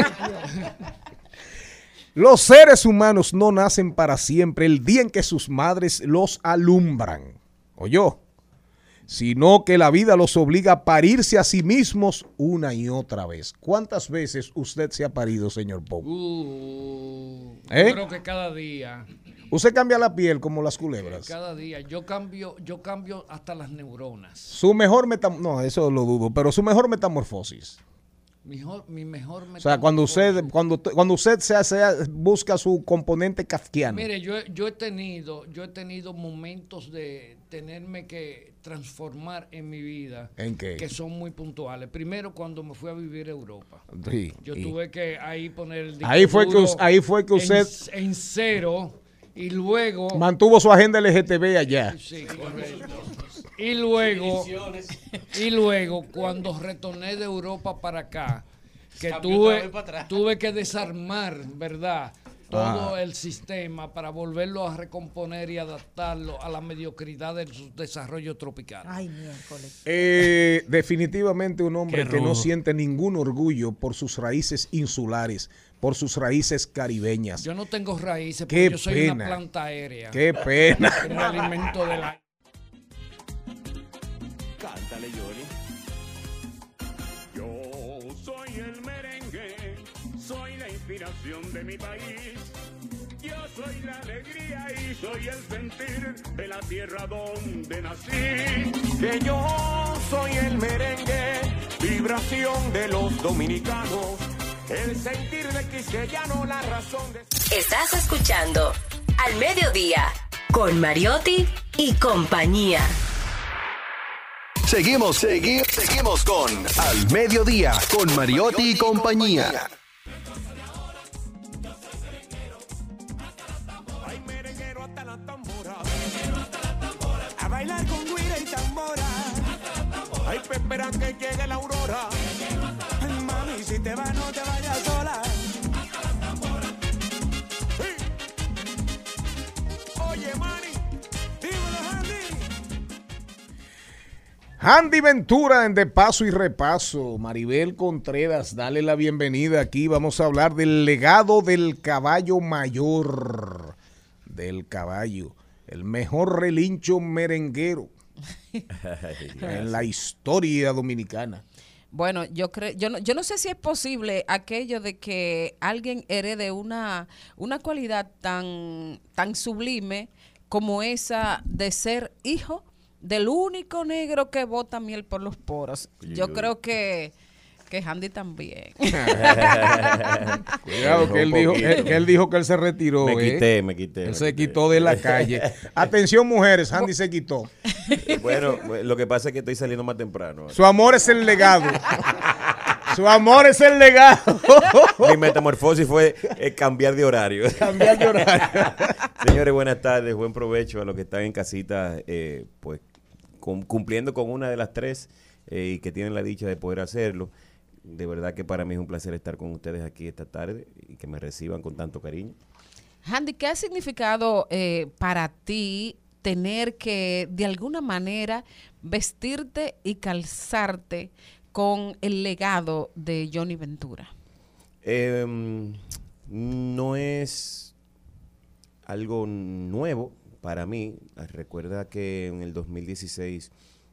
Los seres humanos no nacen para siempre el día en que sus madres los alumbran. ¿Oyó? Sino que la vida los obliga a parirse a sí mismos una y otra vez. ¿Cuántas veces usted se ha parido, señor Pope? Uh, ¿Eh? Creo que cada día. Usted cambia la piel como las culebras. Cada día. Yo cambio, yo cambio hasta las neuronas. Su mejor metamorfosis, no, eso lo dudo, pero su mejor metamorfosis. Mejor, mi mejor O sea, cuando usted, cuando, cuando usted se hace, busca su componente kafkiano. Mire, yo, yo he tenido, yo he tenido momentos de tenerme que transformar en mi vida. ¿En qué? Que son muy puntuales. Primero cuando me fui a vivir a Europa. Sí, Yo y- tuve que ahí poner el Ahí fue que ahí fue que en- usted- en, cero y luego Mantuvo su agenda LGTB allá. Sí, correcto. Y luego, y luego cuando retorné de Europa para acá, que Cambió tuve, tuve que desarmar, ¿verdad? Todo Ah. el sistema para volverlo a recomponer y adaptarlo a la mediocridad de su desarrollo tropical. Ay, miércoles. Eh, definitivamente un hombre que no siente ningún orgullo por sus raíces insulares, por sus raíces caribeñas. Yo no tengo raíces, Qué porque yo soy pena. una planta aérea. Qué pena. Que me alimento de la... Cántale, Johnny. Yo soy el merengue, soy la inspiración de mi país. Soy la alegría y soy el sentir de la tierra donde nací. Que yo soy el merengue, vibración de los dominicanos. El sentir de quisqueyano, la razón de... Estás escuchando Al Mediodía con Mariotti y compañía. Seguimos, seguimos, seguimos con Al Mediodía, con Mariotti y compañía. Ay, pe- espera que llegue la aurora. Mami, si te vas, no te vayas sola. Oye, Andy. Andy Ventura en De Paso y Repaso. Maribel Contreras, dale la bienvenida aquí. Vamos a hablar del legado del caballo mayor. Del caballo. el mejor relincho merenguero en la historia dominicana. Bueno, yo creo, yo no, yo no sé si es posible aquello de que alguien herede una, una cualidad tan, tan sublime como esa de ser hijo del único negro que bota miel por los poros. Yo creo que, que Handy también. Cuidado que él, dijo, él- que él dijo que él se retiró. Me ¿eh? quité, me quité, Él me se quité. quitó de la calle. Atención, mujeres, Andy se quitó. Bueno, lo que pasa es que estoy saliendo más temprano. Su amor es el legado. Su amor es el legado. Mi metamorfosis fue eh, cambiar de horario. Cambiar de horario. Señores, buenas tardes, buen provecho a los que están en casita, eh, pues cum- cumpliendo con una de las tres eh, y que tienen la dicha de poder hacerlo. De verdad que para mí es un placer estar con ustedes aquí esta tarde y que me reciban con tanto cariño. Handy, ¿qué ha significado eh, para ti tener que, de alguna manera, vestirte y calzarte con el legado de Johnny Ventura? Em, no es algo nuevo para mí. Recuerda que en el 2016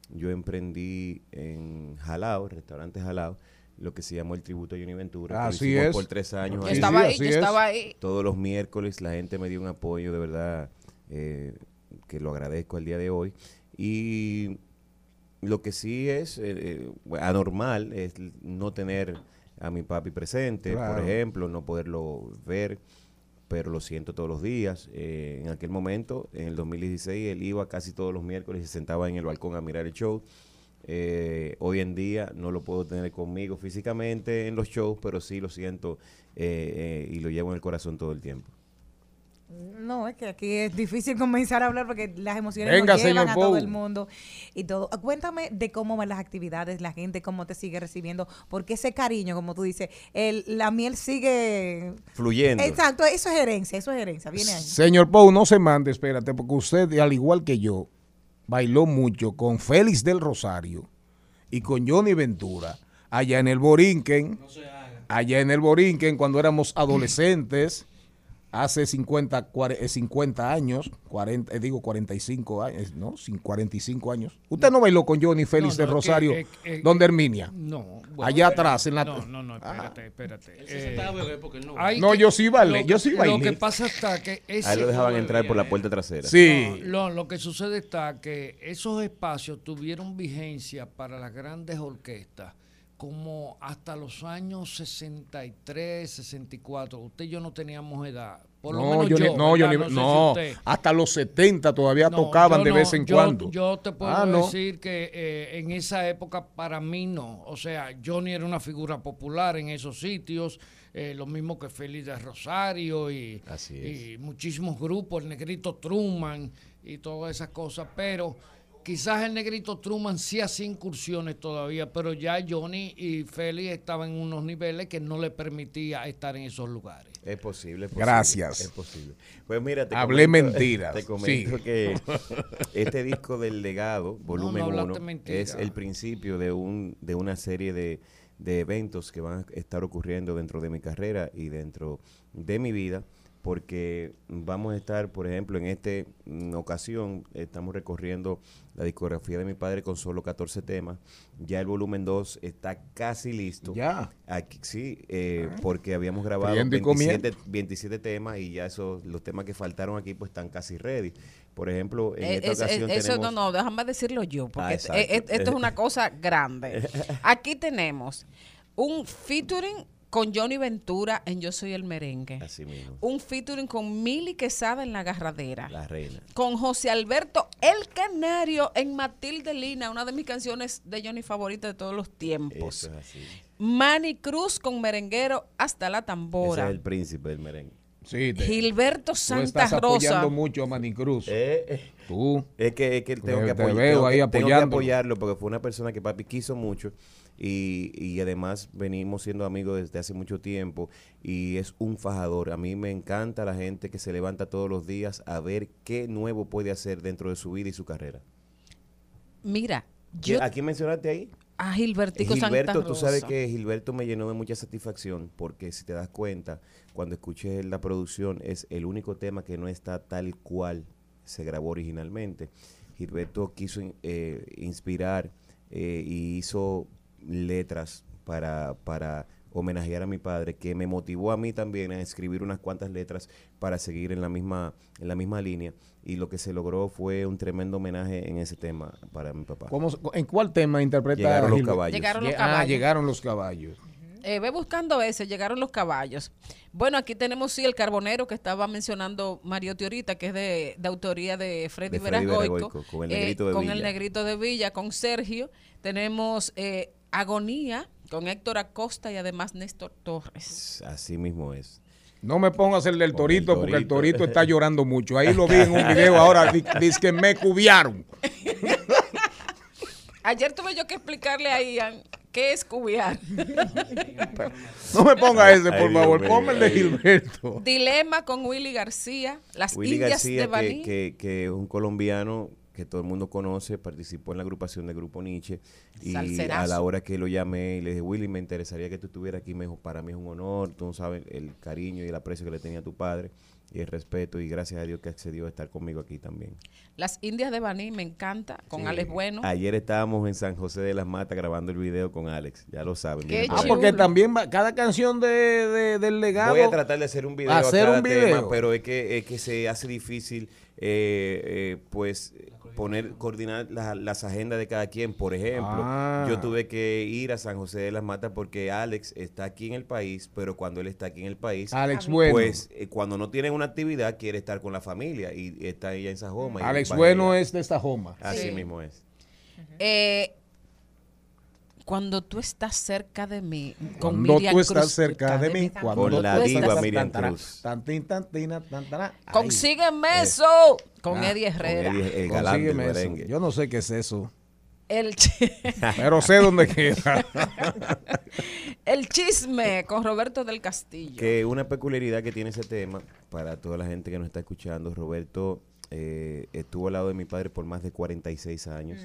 yo emprendí en Jalao, restaurante Jalao, lo que se llamó el tributo a Johnny Ventura. que lo Así es. por tres años. Yo estaba ahí, yo estaba ahí. Todos los miércoles la gente me dio un apoyo, de verdad, eh, que lo agradezco al día de hoy. Y lo que sí es eh, eh, anormal es no tener a mi papi presente, Claro. por ejemplo, no poderlo ver, pero lo siento todos los días. Eh, en aquel momento, en el 2016, él iba casi todos los miércoles y se sentaba en el balcón a mirar el show. Eh, hoy en día no lo puedo tener conmigo físicamente en los shows, pero sí lo siento eh, eh, y lo llevo en el corazón todo el tiempo. No, es que aquí es difícil comenzar a hablar porque las emociones Venga, nos llevan a todo Pou. el mundo y todo. Cuéntame de cómo van las actividades, la gente, cómo te sigue recibiendo, porque ese cariño, como tú dices, el, la miel sigue... Fluyendo. Exacto, eso es herencia, eso es herencia, viene ahí. Señor Pou, no se mande, espérate, porque usted, al igual que yo, bailó mucho con Félix del Rosario y con Johnny Ventura allá en el Borinquen. Allá en el Borinquen, cuando éramos adolescentes, hace 50, cuare- eh, 50 años, 40, eh, digo 45 años, ¿no? Sin 45 años. ¿Usted no bailó con Johnny Félix No, del no, que- Rosario, eh, eh, donde Herminia? No. bueno, allá atrás, en la... No, no, no, espérate, espérate. Él se sentaba a beber porque él no hay No, que- yo sí bailé, lo yo que- sí Lo bailé. que pasa está que ese, A él lo dejaban entrar por la puerta trasera. Sí. No, lo, lo que sucede está que esos espacios tuvieron vigencia para las grandes orquestas como hasta los años 63, 64. Usted y yo no teníamos edad. Por lo no, menos yo, yo, ni- no, yo ni- sé si no, usted- hasta los 70 todavía No, tocaban de no, vez en cuando. Yo te puedo Ah, no. decir que eh, en esa época para mí no. O sea, Johnny era una figura popular en esos sitios, eh, lo mismo que Félix de Rosario y, y muchísimos grupos, el Negrito Truman y todas esas cosas, pero quizás el Negrito Truman sí hacía incursiones todavía, pero ya Johnny y Félix estaban en unos niveles que no le permitía estar en esos lugares. Es posible, es posible. Gracias. Es posible. Pues mira, te Hablé comento- mentiras. Te comento Sí. que este disco del legado, volumen no 1, hablaste mentira. es el principio de un de una serie de, de eventos que van a estar ocurriendo dentro de mi carrera y dentro de mi vida, porque vamos a estar, por ejemplo, en esta ocasión, estamos recorriendo la discografía de mi padre con solo 14 temas. Ya el volumen 2 está casi listo. Ya. Aquí, sí, eh, porque habíamos grabado Friendo y 27, 27 temas y ya esos, los temas que faltaron aquí pues están casi ready. Por ejemplo, en Eh, esta es- ocasión es- eso tenemos... no, no, déjame decirlo yo, porque Ah, exacto. es- esto es una cosa grande. Aquí tenemos un featuring con Johnny Ventura en Yo Soy el Merengue. Así mismo, Un featuring con Mili Quesada en La Garradera. la reina. Con José Alberto El Canario en Matilde Lina, una de mis canciones de Johnny favoritas de todos los tiempos. Eso es así. Manny Cruz con Merenguero hasta la Ese tambora. es el príncipe del merengue. Sí, te- Gilberto tú Santa estás apoyando Rosa. mucho a Manny Cruz. Eh, eh, Tú. es que, es que tengo Te- que, te apoy- veo tengo ahí que- tengo que apoyándolo. apoyarlo porque fue una persona que papi quiso mucho y, y además venimos siendo amigos desde hace mucho tiempo y es un fajador. A mí me encanta la gente que se levanta todos los días a ver qué nuevo puede hacer dentro de su vida y su carrera. Mira, yo ¿A quién mencionaste ahí? a Gilbertico Gilberto, Santa tú sabes Rosa. que Gilberto me llenó de mucha satisfacción porque si te das cuenta, cuando escuché la producción es el único tema que no está tal cual se grabó originalmente. Gilberto quiso eh, inspirar eh, y hizo letras para, para homenajear a mi padre, que me motivó a mí también a escribir unas cuantas letras para seguir en la misma, en la misma línea. Y lo que se logró fue un tremendo homenaje en ese tema para mi papá. ¿Cómo ¿En cuál tema interpreta Llegaron los caballos. Llegaron los Lle- Ah, caballos. llegaron los caballos. Eh, ve buscando ese, llegaron los caballos. Bueno, aquí tenemos sí el carbonero que estaba mencionando Mariotti ahorita, que es de, de autoría de Freddy De Freddy con el eh, negrito de con el Villa. negrito de Villa, con Sergio. Tenemos eh, Agonía con Héctor Acosta y además Néstor Torres. Así mismo es. No me pongas el del Con el torito, porque el torito. torito está llorando mucho. Ahí lo vi en un video ahora, di- dice que me cubiaron. Ayer tuve yo que explicarle a Ian qué es cubiar. No me ponga ese, por Dios favor. mío, Ponme el de ay. Gilberto. Dilema con Willy García, las Willy Indias García, de que, Baní. que, que es un colombiano que todo el mundo conoce, participó en la agrupación de Grupo Nietzsche y a la hora que lo llamé y le dije, Willy, me interesaría que tú estuvieras aquí, me dijo, para mí es un honor, tú no sabes el cariño y el aprecio que le tenía a tu padre y el respeto y gracias a Dios que accedió a estar conmigo aquí también. Las Indias de Baní me encanta, con Sí. Alex Bueno. Ayer estábamos en San José de las Matas grabando el video con Alex, ya lo saben. Ah, porque también va- cada canción de, de- del legado. Voy a tratar de hacer un video Hacer a cada un tema, video. pero es que, es que se hace difícil, eh, eh, pues, poner, coordinar la- las agendas de cada quien. Por ejemplo, Ah. yo tuve que ir a San José de las Matas porque Alex está aquí en el país, pero cuando él está aquí en el país, Alex Bueno. pues, eh, cuando no tiene una actividad, quiere estar con la familia y está ella en Sajoma. y Alex Bueno es de Sajoma. Así Sí. mismo es. Eh, cuando tú estás cerca de mí, con Cuando Miriam tú estás Cruz, cerca de mí, cuando Con la diva Miriam Cruz. tan, tin, tan, tina, tan, tan, ay. Consígueme eso con Ah, Eddie Herrera. Con Eddie, el galán del Consígueme eso. merengue. Yo no sé qué es eso, El, pero sé dónde queda. el chisme con Roberto del Castillo. Que una peculiaridad que tiene ese tema, para toda la gente que nos está escuchando, Roberto eh, estuvo al lado de mi padre por más de 46 años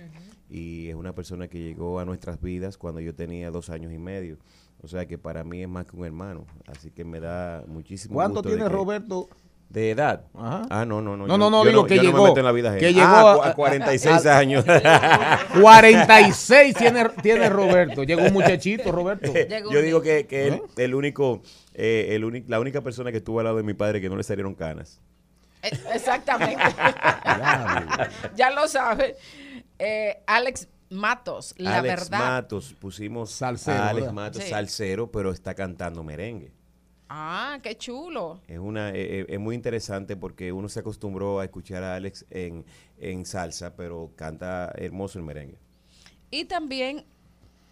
y es una persona que llegó a nuestras vidas cuando yo tenía dos años y medio. O sea que para mí es más que un hermano. Así que me da muchísimo ¿Cuánto gusto de tiene que- Roberto? De edad. Ajá. Ah, no, no, no. No, yo- no, no, yo digo que yo llegó. No me meto en la vida que llegó Ah, a- a 46 a- años. 46 tiene, tiene Roberto. Llegó un muchachito, Roberto. Llegó Yo digo que, que él- ¿Eh? el único, eh, el único, la única persona que estuvo al lado de mi padre que no le salieron canas. Eh, Exactamente. ya lo sabe. Eh, Alex Matos, la Alex verdad. Matos, pusimos Salsero, a Alex ¿verdad? Matos Sí. salsero, pero está cantando merengue. Ah, qué chulo. Es una eh, eh, es muy interesante porque uno se acostumbró a escuchar a Alex en, en salsa, pero canta hermoso el merengue. Y también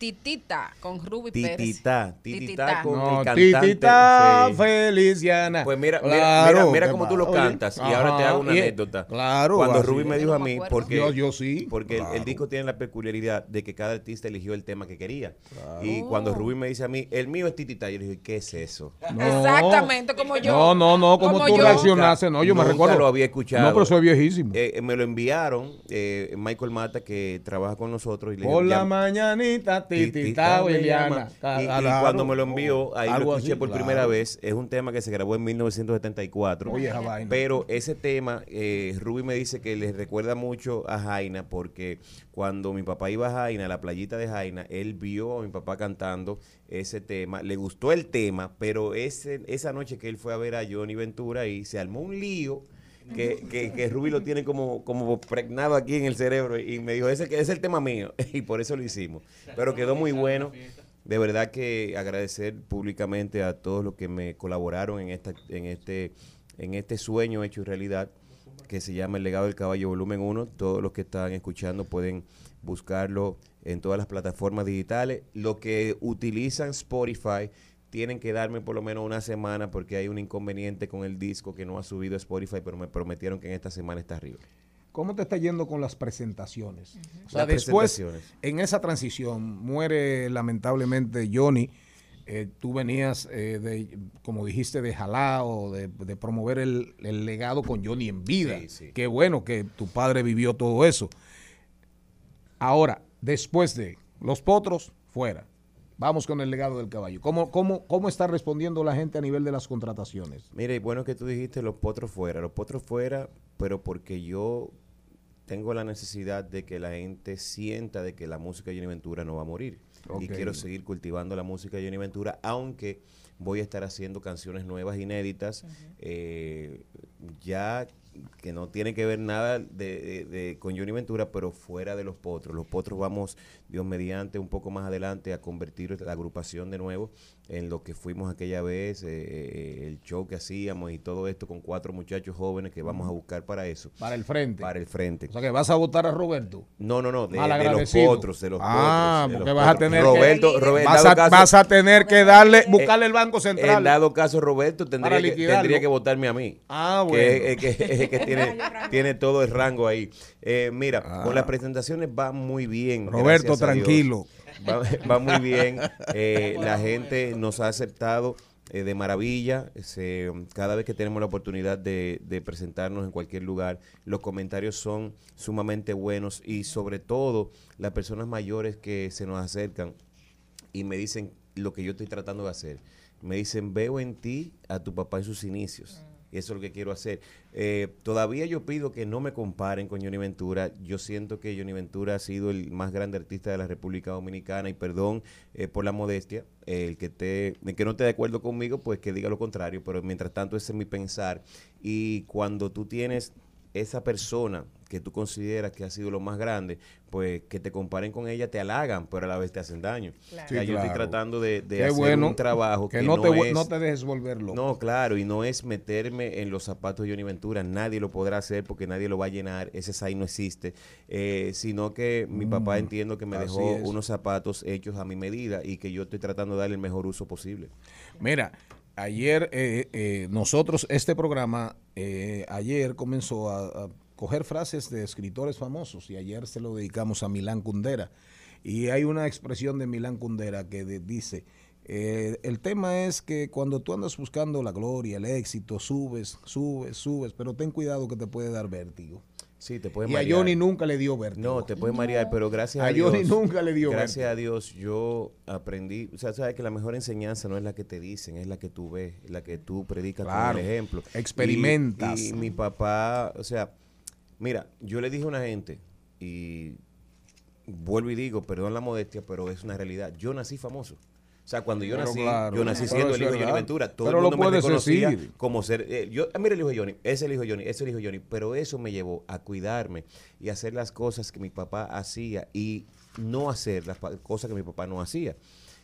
Titita con Ruby Pérez. Titita, titita Titita. con No, el cantante. titita sí. Feliciana. Pues mira, mira, Claro, mira, mira ¿qué cómo tú lo Oye, cantas. y ahora te hago una y- anécdota. Claro. Cuando así Rubí me dijo a no mí, acuerdo. porque, Yo- yo sí, porque el- disco tiene la peculiaridad de que cada artista eligió el tema que quería. Y cuando Oh. Rubí me dice a mí, el mío es Titita, yo le dije, ¿qué es eso? No. Exactamente, como yo. No, no, no, como, Como tú yo. reaccionaste. No, yo me recuerdo. lo había escuchado. No, pero soy viejísimo. Eh, eh, me lo enviaron eh, Michael Mata, que trabaja con nosotros. Y le Por dije, la "Ya- mañanita, Titita titita, me Eliana. llama". Y, cuando me lo envió, ahí lo escuché así, por primera vez. Es un tema que se grabó en 1974. Oye. Pero ese tema, eh, Ruby me dice que le recuerda mucho a Jaina porque cuando mi papá iba a Jaina, a la playita de Jaina, él vio a mi papá cantando ese tema, le gustó el tema, pero ese, esa noche que él fue a ver a Johnny Ventura y se armó un lío. Que, que, que Ruby lo tiene como, como pregnado aquí en el cerebro y me dijo, ese que es el tema mío y por eso lo hicimos. Pero quedó muy bueno. De verdad que agradecer públicamente a todos los que me colaboraron en esta, en este, en este sueño hecho realidad que se llama El legado del caballo volumen 1. Todos los que están escuchando pueden buscarlo en todas las plataformas digitales. Los que utilizan Spotify tienen que darme por lo menos una semana porque hay un inconveniente con el disco que no ha subido a Spotify, pero me prometieron que en esta semana está arriba. ¿Cómo te está yendo con las presentaciones? O sea, Las después, presentaciones. en esa transición, muere lamentablemente Johnny. Eh, tú venías, eh, de, como dijiste, de jalao, de, de promover el, el legado con Johnny en vida. Sí, sí. Qué bueno que tu padre vivió todo eso. Ahora, después de Los Potros, fuera. Vamos con el legado del caballo. ¿Cómo, cómo, ¿Cómo está respondiendo la gente a nivel de las contrataciones? Mira, y bueno que tú dijiste los potros fuera, los potros fuera, pero porque yo tengo la necesidad de que la gente sienta de que la música de Johnny Ventura no va a morir. Y quiero seguir cultivando la música de Johnny Ventura, aunque voy a estar haciendo canciones nuevas, inéditas, eh, ya que no tiene que ver nada de, de- de- con Johnny Ventura, pero fuera de los potros. Los potros vamos, Dios mediante, un poco más adelante a convertir la agrupación de nuevo en lo que fuimos aquella vez, eh, eh, el show que hacíamos y todo esto con cuatro muchachos jóvenes que vamos a buscar para eso. Para el frente. Para el frente. O sea que vas a votar a Roberto. No, no, no, de, de los potros, de los Ah, potros. porque los vas a tener Roberto, que, Roberto, vas, a, caso- vas a tener que darle, Eh, buscarle el Banco Central. En dado caso, Roberto tendría que, tendría que votarme a mí. Ah, que bueno. es- que, es que tiene, tiene todo el rango ahí. Eh, mira, Ah. con las presentaciones va muy bien. Roberto, Dios. va muy bien. Eh, la gente nos ha aceptado eh, de maravilla. Se- cada vez que tenemos la oportunidad de, de presentarnos en cualquier lugar, los comentarios son sumamente buenos y sobre todo las personas mayores que se nos acercan y me dicen lo que yo estoy tratando de hacer. Me dicen, veo en ti a tu papá en sus inicios. Eso es lo que quiero hacer. Eh, todavía yo pido que no me comparen con Johnny Ventura. Yo siento que Johnny Ventura ha sido el más grande artista de la República Dominicana y perdón eh, por la modestia. eh, el que, te, el que no esté de acuerdo conmigo, pues que diga lo contrario. Pero mientras tanto, ese es mi pensar. Y cuando tú tienes esa persona que tú consideras que ha sido lo más grande, pues que te comparen con ella te halagan, pero a la vez te hacen daño. Claro. O sea, Sí, yo estoy tratando de, hacer bueno un trabajo que que, no no, te es- no te dejes volver loco. No, claro, y no es meterme en los zapatos de Johnny Ventura. Nadie lo podrá hacer porque nadie lo va a llenar. Ese size no existe. Eh, sino que mi papá Mm, entiendo que me dejó es. unos zapatos hechos a mi medida y que yo estoy tratando de darle el mejor uso posible. Mira, ayer eh, eh, nosotros, este programa, eh, ayer comenzó a, a coger frases de escritores famosos y ayer se lo dedicamos a Milán Kundera. Y hay una expresión de Milán Kundera que de- dice, eh, el tema es que cuando tú andas buscando la gloria, el éxito, subes, subes, subes, pero ten cuidado que te puede dar vértigo. Sí, te puede y marear. a Johnny nunca le dio vértigo. No, te puede marear, pero gracias a, A Dios. Johnny nunca le dio Gracias vértigo. a Dios yo aprendí. O sea, sabes que la mejor enseñanza no es la que te dicen, es la que tú ves, la que tú predicas Claro. con el ejemplo. Experimentas. Y, y mi papá, o sea, mira, yo le dije a una gente, y vuelvo y digo, perdón la modestia, pero es una realidad. Yo nací famoso. O sea, cuando yo Pero nací, claro. yo nací siendo el hijo de Johnny. Ventura. Todo Pero el mundo me reconocía decir. como ser eh, yo ah, mira el hijo de Johnny ese es el hijo de Johnny ese es el hijo de Johnny pero eso me llevó a cuidarme y hacer las cosas que mi papá hacía y no hacer las cosas que mi papá no hacía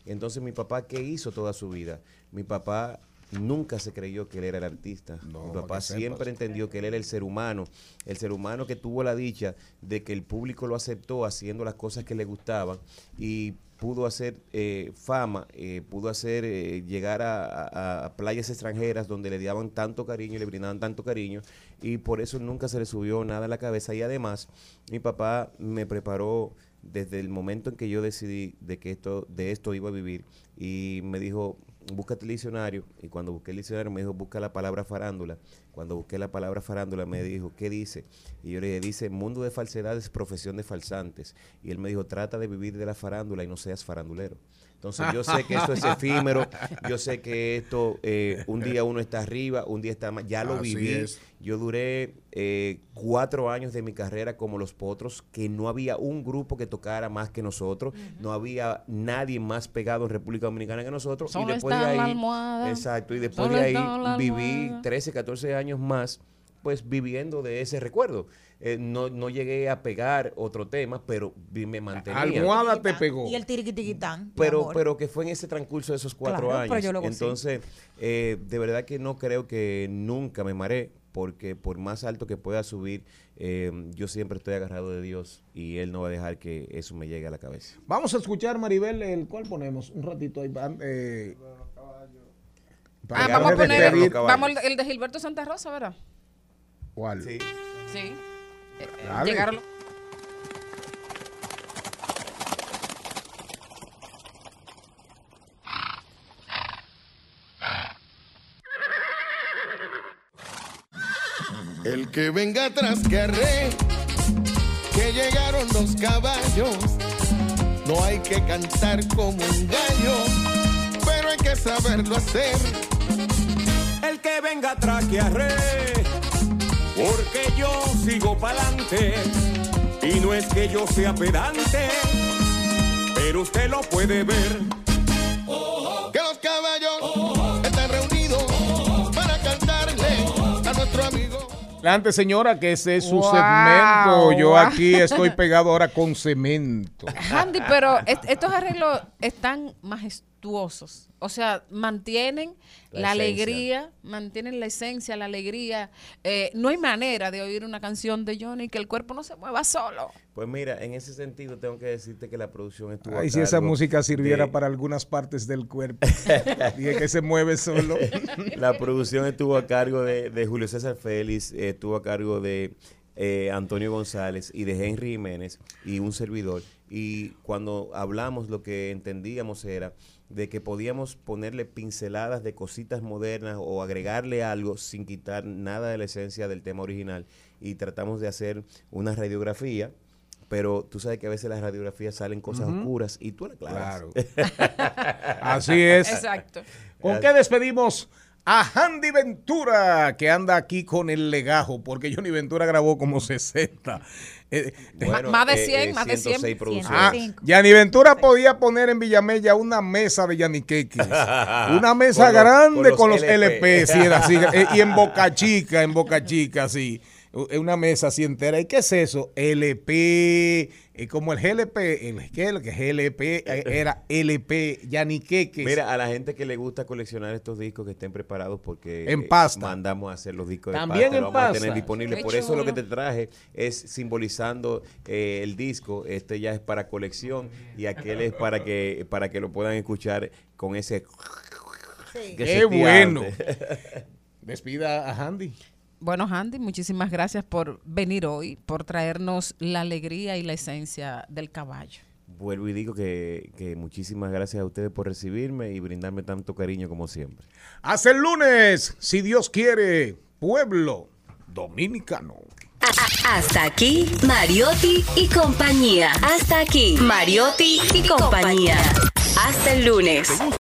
entonces mi papá qué hizo toda su vida mi papá nunca se creyó que él era el artista mi papá sepas. siempre entendió que él era el ser humano el ser humano que tuvo la dicha de que el público lo aceptó haciendo las cosas que le gustaban y pudo hacer eh, fama, eh, pudo hacer eh, llegar a, a- a playas extranjeras donde le daban tanto cariño y le brindaban tanto cariño y por eso nunca se le subió nada a la cabeza y además mi papá me preparó desde el momento en que yo decidí de que esto de esto iba a vivir y me dijo búscate el diccionario y cuando busqué el diccionario me dijo busca la palabra farándula cuando busqué la palabra farándula me dijo ¿qué dice? y yo le dije dice mundo de falsedades profesión de falsantes y él me dijo trata de vivir de la farándula y no seas farandulero entonces yo sé que esto es efímero, yo sé que esto eh, un día uno está arriba, un día está más, ya lo Así viví. es. Yo duré eh, cuatro años de mi carrera como los potros, que no había un grupo que tocara más que nosotros, no había nadie más pegado en República Dominicana que nosotros. Solo y después está de ahí, almohada. exacto, y después Solo de ahí viví almohada. 13, 14 años más, pues viviendo de ese recuerdo. Eh, no, no llegué a pegar otro tema, pero me mantenía. Almohada te pegó. Y el tiriquitiquitán. Pero, pero que fue en ese transcurso de esos cuatro Claro, pero años. yo lo gocé. Entonces, eh, de verdad que no creo que nunca me maré, porque por más alto que pueda subir, eh, yo siempre estoy agarrado de Dios y Él no va a dejar que eso me llegue a la cabeza. Vamos a escuchar, Maribel, el cual ponemos un ratito ahí. van, eh, Ah, vamos a poner vamos el de Gilberto Santa Rosa, ¿verdad? ¿Cuál? Sí. Sí. Eh. Llegaron. El que venga atrás que arre, que llegaron los caballos, No hay que cantar como un gallo, pero hay que saberlo hacer. El que venga atrás que arre, porque yo sigo pa'lante. Y no es que yo sea pedante, pero usted lo puede ver. Que los caballos están reunidos para cantarle a nuestro amigo. Adelante, señora, que ese es su Wow, segmento. Yo wow. aquí estoy pegado ahora con cemento. Handy, pero est- estos arreglos están majestuosos. O sea, mantienen La alegría, mantienen la esencia, la alegría. Eh, no hay manera de oír una canción de Johnny que el cuerpo no se mueva solo. Pues mira, en ese sentido tengo que decirte que la producción estuvo a Ay, si esa cargo música sirviera de- para algunas partes del cuerpo. Dije que se mueve solo. La producción estuvo a cargo de, de Julio César Félix, eh, estuvo a cargo de eh, Antonio González y de Henry Jiménez y un servidor. Y cuando hablamos lo que entendíamos era de que podíamos ponerle pinceladas de cositas modernas o agregarle algo sin quitar nada de la esencia del tema original. Y tratamos de hacer una radiografía. Pero tú sabes que a veces las radiografías salen cosas oscuras y tú la Claro. claras. Así es. Exacto. ¿Con qué despedimos? A Handy Ventura, que anda aquí con el legajo, porque Johnny Ventura grabó como 60. Eh, Bueno, más de eh, 100, eh, más de 100. 106 producciones. Ah, Yanni Ventura podía poner en Villamella una mesa de Yaniqueques. Una mesa Con los- grande con con los los, LP, sí, era así, eh, y en Boca Chica, en Boca Chica, sí. Una mesa así entera. ¿Y qué es eso? LP, eh, como el GLP, el, ¿qué? el que GLP eh, era LP, Yaniqueques. Mira, a la gente que le gusta coleccionar estos discos que estén preparados porque En eh, pasta. mandamos a hacer los discos de También pasta, en lo vamos a tener disponible. Qué Por eso lo que te traje es simbolizando eh, el disco. Este ya es para colección y aquel es para que para que lo puedan escuchar con ese que Qué bueno. Despida a Handy. Bueno, Handy, muchísimas gracias por venir hoy, por traernos la alegría y la esencia del caballo. Vuelvo y digo que, que muchísimas gracias a ustedes por recibirme y brindarme tanto cariño como siempre. Hasta el lunes, si Dios quiere, pueblo dominicano. Hasta aquí, Mariotti y compañía. Hasta aquí, Mariotti y compañía. Hasta el lunes.